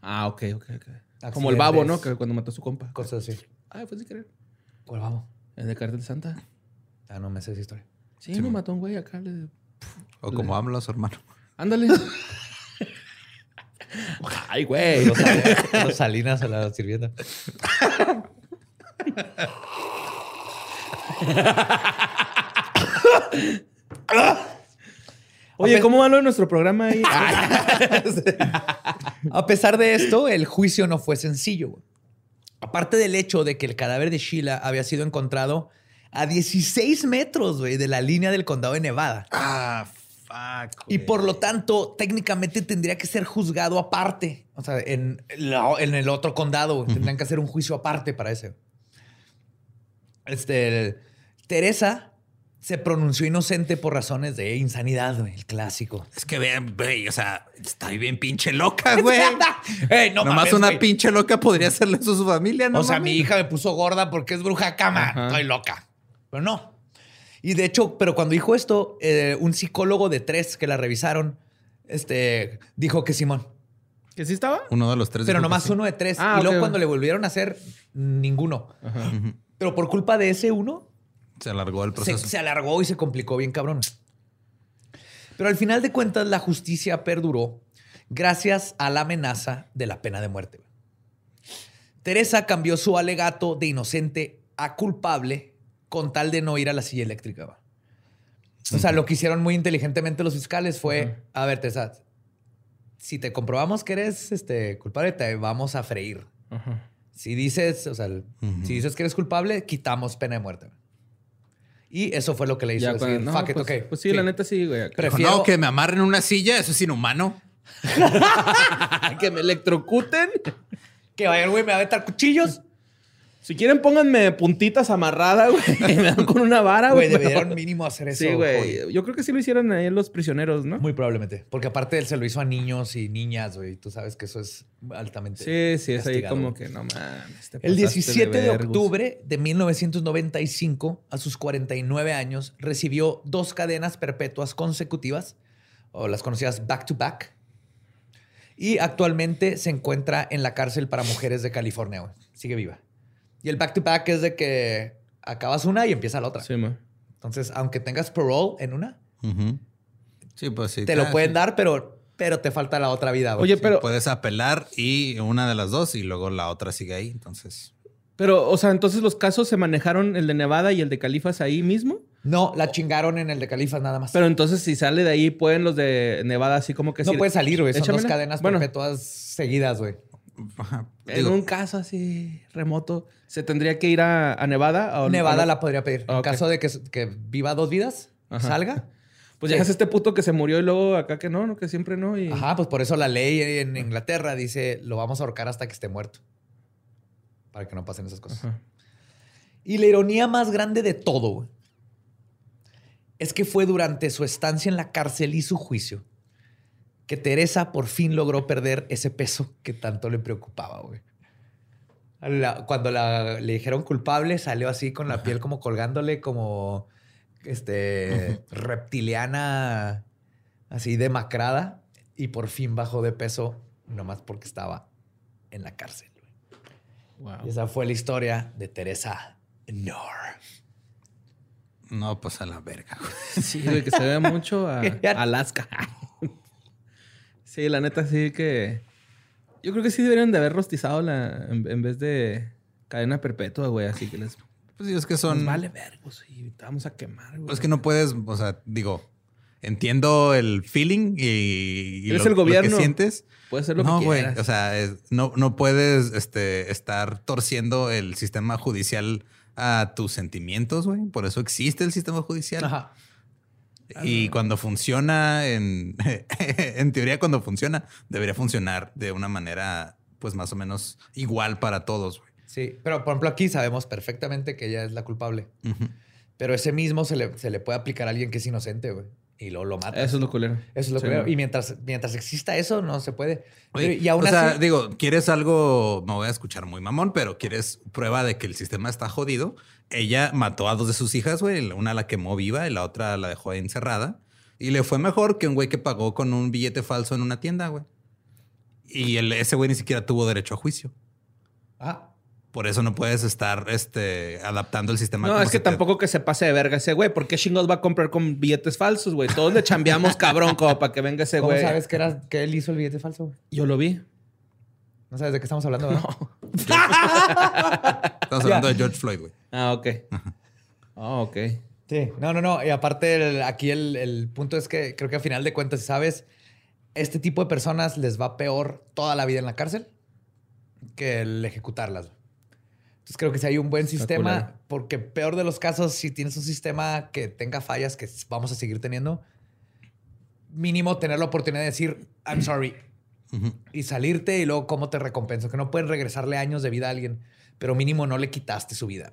S3: Ah, ok, ok, ok. Como el babo, ¿no? Que cuando mató a su compa.
S2: Cosas así.
S3: Ah, fue sin querer.
S2: ¿Cuál vamos?
S3: El de Cartel Santa.
S2: Ah, no me sé esa historia.
S3: Sí,
S1: Sí,
S3: no mató a un güey acá. le-
S1: O como habla su hermano.
S3: Ándale. Ay, güey.
S2: Los, sal- los salinas a la sirvienta.
S3: Oye, ¿cómo va lo de nuestro programa ahí?
S2: A pesar de esto, el juicio no fue sencillo. Aparte del hecho de que el cadáver de Sheila había sido encontrado a 16 metros güey, de la línea del condado de Nevada.
S1: Ah, fuck.
S2: Y por lo tanto, técnicamente tendría que ser juzgado aparte. O sea, en, la- en el otro condado tendrían que hacer un juicio aparte para ese. Este, Teresa se pronunció inocente por razones de insanidad, güey, el clásico.
S1: Es que vean, güey, o sea, está bien pinche loca, güey.
S2: Ey, no
S1: Nomás
S2: mames,
S1: una pinche loca podría hacerle eso a su familia, ¿no?
S2: o sea,
S1: mames?
S2: mi hija me puso gorda porque es bruja cama.
S3: Ajá.
S2: Estoy loca. Pero no. Y de hecho, pero cuando dijo esto, eh, un psicólogo de tres que la revisaron, este, dijo que Simón.
S3: ¿Que sí estaba?
S1: Uno de los tres.
S2: Pero nomás
S1: sí.
S2: uno de tres.
S3: Ah,
S2: y luego cuando le volvieron a hacer, ninguno.
S3: Ajá.
S2: Pero por culpa de ese uno,
S1: Se alargó el
S2: se,
S1: proceso.
S2: se alargó y se complicó bien cabrón. Pero al final de cuentas, la justicia perduró gracias a la amenaza de la pena de muerte. Teresa cambió su alegato de inocente a culpable con tal de no ir a la silla eléctrica. va. O sea, lo que hicieron muy inteligentemente los fiscales fue, a ver, Tessa, si te comprobamos que eres este, culpable, te vamos a freír. Si dices, o sea, si dices que eres culpable, quitamos pena de muerte. Y eso fue lo que le hizo. decir,
S3: no,
S2: Fuck it,
S3: pues,
S2: ok.
S3: pues sí, la neta sí, güey.
S2: Prefiero-
S1: No, que me amarren en una silla, eso es inhumano.
S3: que me electrocuten.
S2: Que vayan, güey, me va a aventar cuchillos.
S3: Si quieren, pónganme puntitas amarradas, güey. Me dan con una vara,
S2: Güey,
S3: güey.
S2: debieron mínimo hacer eso.
S3: Sí,
S2: güey.
S3: Yo creo que sí lo hicieron ahí los prisioneros, ¿no?
S2: Muy probablemente. Porque aparte él se lo hizo a niños y niñas, güey. Tú sabes que eso es altamente.
S3: Sí, sí, es ahí como que no mames.
S2: El
S3: pasaste
S2: 17 de,
S3: vergus.
S2: octubre de 1995, a sus 49 años, recibió dos cadenas perpetuas consecutivas, o las conocidas back to back. Y actualmente se encuentra en la cárcel para mujeres de California. güey. Sigue viva. Y el back to back es de que acabas una y empieza la otra.
S3: Sí, man.
S2: Entonces, aunque tengas parole en una.
S1: Sí, pues sí.
S2: te lo
S1: ah,
S2: pueden
S1: sí.
S2: dar, pero, pero te falta la otra vida. güey.
S3: Oye,
S1: Sí,
S3: pero,
S1: puedes apelar y una de las dos y luego la otra sigue ahí. Entonces,
S3: pero, o sea, entonces los casos se manejaron el de Nevada y el de Califas ahí mismo.
S2: No, la chingaron en el de Califas nada más.
S3: Pero entonces, si sale de ahí, pueden los de Nevada así como que
S2: no
S3: sí-
S2: puede salir, güey. Son dos cadenas
S3: Bueno.
S2: perpetuas seguidas, güey.
S3: En un caso así remoto, ¿se tendría que ir a, a Nevada? O,
S2: Nevada
S3: o-
S2: la podría pedir.
S3: Ah,
S2: En
S3: ok.
S2: caso de que, que viva dos vidas,
S3: Ajá.
S2: salga.
S3: Pues
S2: Sí.
S3: ya es este puto que se murió y luego acá que no, no, que siempre no. Y...
S2: Ajá, pues por eso la ley en Inglaterra dice lo vamos a ahorcar hasta que esté muerto. Para que no pasen esas cosas.
S3: Ajá.
S2: Y la ironía más grande de todo es que fue durante su estancia en la cárcel y su juicio que Teresa por fin logró perder ese peso que tanto le preocupaba, güey. La- cuando la- le dijeron culpable, salió así con la piel como colgándole, como este reptiliana, así demacrada, y por fin bajó de peso, nomás porque estaba en la cárcel.
S3: Wow.
S2: Y esa fue la historia de Teresa Nor.
S1: no, pues a la verga.
S3: Sí, güey, que se ve mucho a Alaska. Sí, la neta sí que... Yo creo que sí deberían de haber rostizado la... En, en vez de cadena perpetua, güey. Así que les...
S1: Pues sí, es que
S3: Nos
S1: son.
S3: vale vergos y te vamos a quemar, güey.
S1: Es que no puedes, o sea, digo, entiendo el feeling y, y
S3: Eres
S1: lo,
S3: el gobierno.
S1: lo que sientes.
S3: Puedes hacer lo
S1: no,
S3: que
S1: güey.
S3: quieras.
S1: O sea, es- no, no puedes este, estar torciendo el sistema judicial a tus sentimientos, güey. Por eso existe el sistema judicial.
S2: Ajá.
S1: Y cuando funciona, en, en teoría, cuando funciona, debería funcionar de una manera, pues más o menos igual para todos, güey.
S2: Sí, pero por ejemplo aquí sabemos perfectamente que ella es la culpable. Pero ese mismo se le, se le puede aplicar a alguien que es inocente, güey. Y luego lo mata.
S3: Eso es lo culero.
S2: Eso es lo
S3: Sí, güey.
S2: Y mientras, mientras exista eso, no se puede.
S1: Oye,
S2: y aún
S1: o sea, digo, quieres algo, me voy a escuchar muy mamón, pero quieres prueba de que el sistema está jodido. Ella mató a dos de sus hijas, güey. Una la quemó viva y la otra la dejó ahí encerrada. Y le fue mejor que un güey que pagó con un billete falso en una tienda, güey. Y el- ese güey ni siquiera tuvo derecho a juicio.
S2: Ah,
S1: Por eso no puedes estar este, adaptando el sistema.
S3: No, es que
S1: te-
S3: tampoco que se pase de verga ese güey. ¿Por qué chingados va a comprar con billetes falsos, güey? Todos le chambeamos cabrón como para que venga ese
S2: ¿cómo
S3: güey.
S2: sabes que, era, que él hizo el billete falso? güey?
S3: Yo lo vi.
S2: No sabes de qué estamos hablando, ¿verdad?
S1: Estamos hablando de George Floyd, güey.
S3: Ah, ok. Ah, ok.
S2: Sí, no, no, no. Y aparte, el- aquí el, el punto es que creo que a final de cuentas, ¿sabes? Este tipo de personas les va peor toda la vida en la cárcel que el ejecutarlas. Entonces creo que si hay un buen sistema, porque peor de los casos, si tienes un sistema que tenga fallas que vamos a seguir teniendo, mínimo tener la oportunidad de decir, I'm sorry, Y salirte y luego cómo te recompenso. Que no pueden regresarle años de vida a alguien, pero mínimo no le quitaste su vida.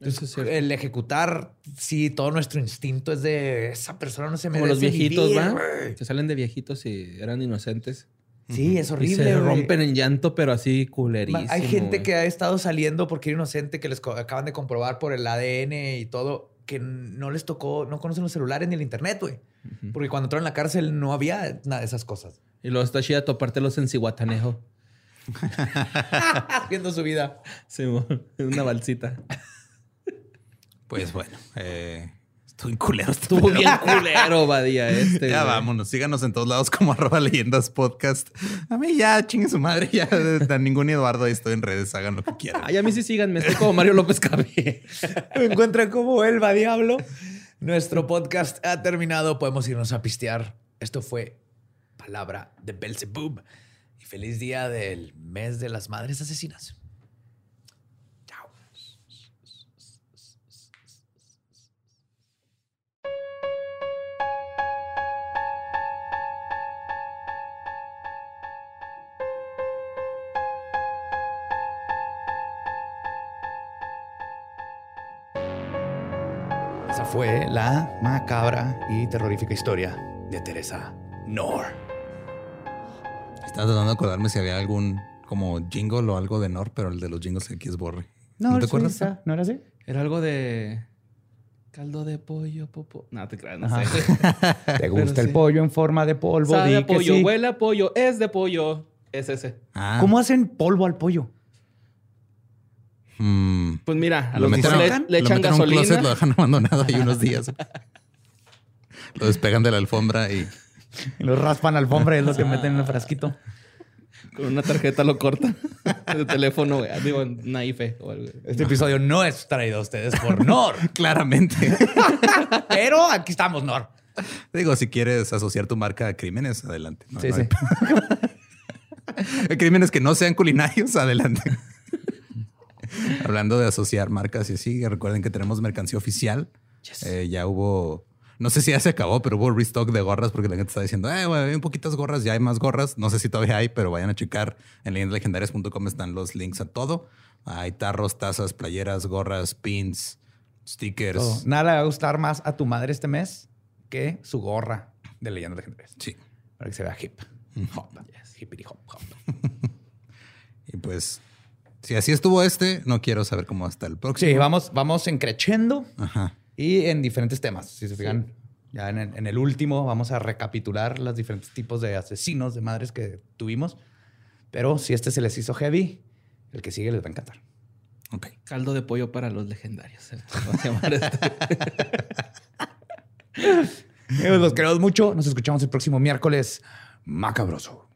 S3: es.
S2: El ejecutar, sí, todo nuestro instinto es de esa persona no se merece
S3: Como los viejitos,
S2: vivir,
S3: ¿va?
S2: güey".
S3: Que salen de viejitos y eran inocentes.
S2: Sí, es
S3: Y
S2: horrible.
S3: se
S2: güey.
S3: rompen en llanto, pero así culerísimo.
S2: Hay gente que ha estado saliendo porque era inocente, que les acaban de comprobar por el ADN y todo, que no les tocó, no conocen los celulares ni el internet, güey. Porque cuando entraron en la cárcel no había nada de esas cosas.
S3: Y luego está chida topártelos en Cihuatanejo.
S2: Haciendo su vida.
S3: Sí, una balsita.
S1: Pues bueno, eh, estoy culero. este
S3: Estuvo
S1: pedo.
S3: bien culero, Badía, este.
S1: Ya
S3: güey.
S1: vámonos, síganos en todos lados como arroba leyendas podcast. A mí ya, chingue su madre, ya a ningún Eduardo ahí estoy en redes, hagan lo que quieran.
S3: Ay, a mí sí síganme. Estoy como Mario López Cabe.
S2: Me encuentran como Elba Diablo. Nuestro podcast ha terminado. Podemos irnos a pistear. Esto fue Palabra de Belzebub. Y feliz día del mes de las madres asesinas. Fue la macabra y terrorífica historia de Teresa Nor.
S1: Estaba tratando de acordarme si había algún como jingle o algo de Nor, pero el de los jingles aquí es Borre.
S2: No, te acuerdas? ¿No era así?
S3: Era algo de caldo de pollo, popo. No, te creas, no sé.
S2: ¿Te gusta el pollo en forma de polvo?
S3: Sabe de pollo, huele a pollo, es de pollo. Es ese.
S2: Ah. ¿Cómo hacen polvo al pollo?
S3: Mm. Pues mira, a lo, mejor le, echan gasolina.
S1: Un lo dejan abandonado ahí unos días. lo despegan de la alfombra y...
S2: lo raspan la alfombra y es lo que meten en el frasquito.
S3: Con una tarjeta lo cortan de teléfono, digo, naife o algo.
S2: Este episodio no es traído a ustedes por Nor.
S1: Claramente.
S2: Pero aquí estamos, Nor.
S1: Digo, si quieres asociar tu marca a crímenes, adelante. sí, sí. crímenes que no sean culinarios, adelante. Hablando de asociar marcas y así, recuerden que tenemos mercancía oficial. Eh, ya hubo, no sé si ya se acabó, pero hubo restock de gorras porque la gente está diciendo, eh, bueno, hay un poquitas gorras, ya hay más gorras. No sé si todavía hay, pero vayan a checar en leyendalegendarias.com están los links a todo. Hay tarros, tazas, playeras, gorras, pins, stickers.
S2: Nada le va a gustar más a tu madre este mes que su gorra de leyendas legendarias.
S1: Sí.
S2: Para que se vea hip. Hop. Hippity hop hop.
S1: y pues si así estuvo este, no quiero saber cómo hasta el próximo.
S2: Sí, vamos, vamos encrechendo y en diferentes temas. Si se fijan, ya en el, último vamos a recapitular los diferentes tipos de asesinos de madres que tuvimos. Pero si este se les hizo heavy, el que sigue les va a encantar.
S3: Ok. Caldo de pollo para los legendarios.
S2: Los queremos mucho. Nos escuchamos el próximo miércoles. Macabroso.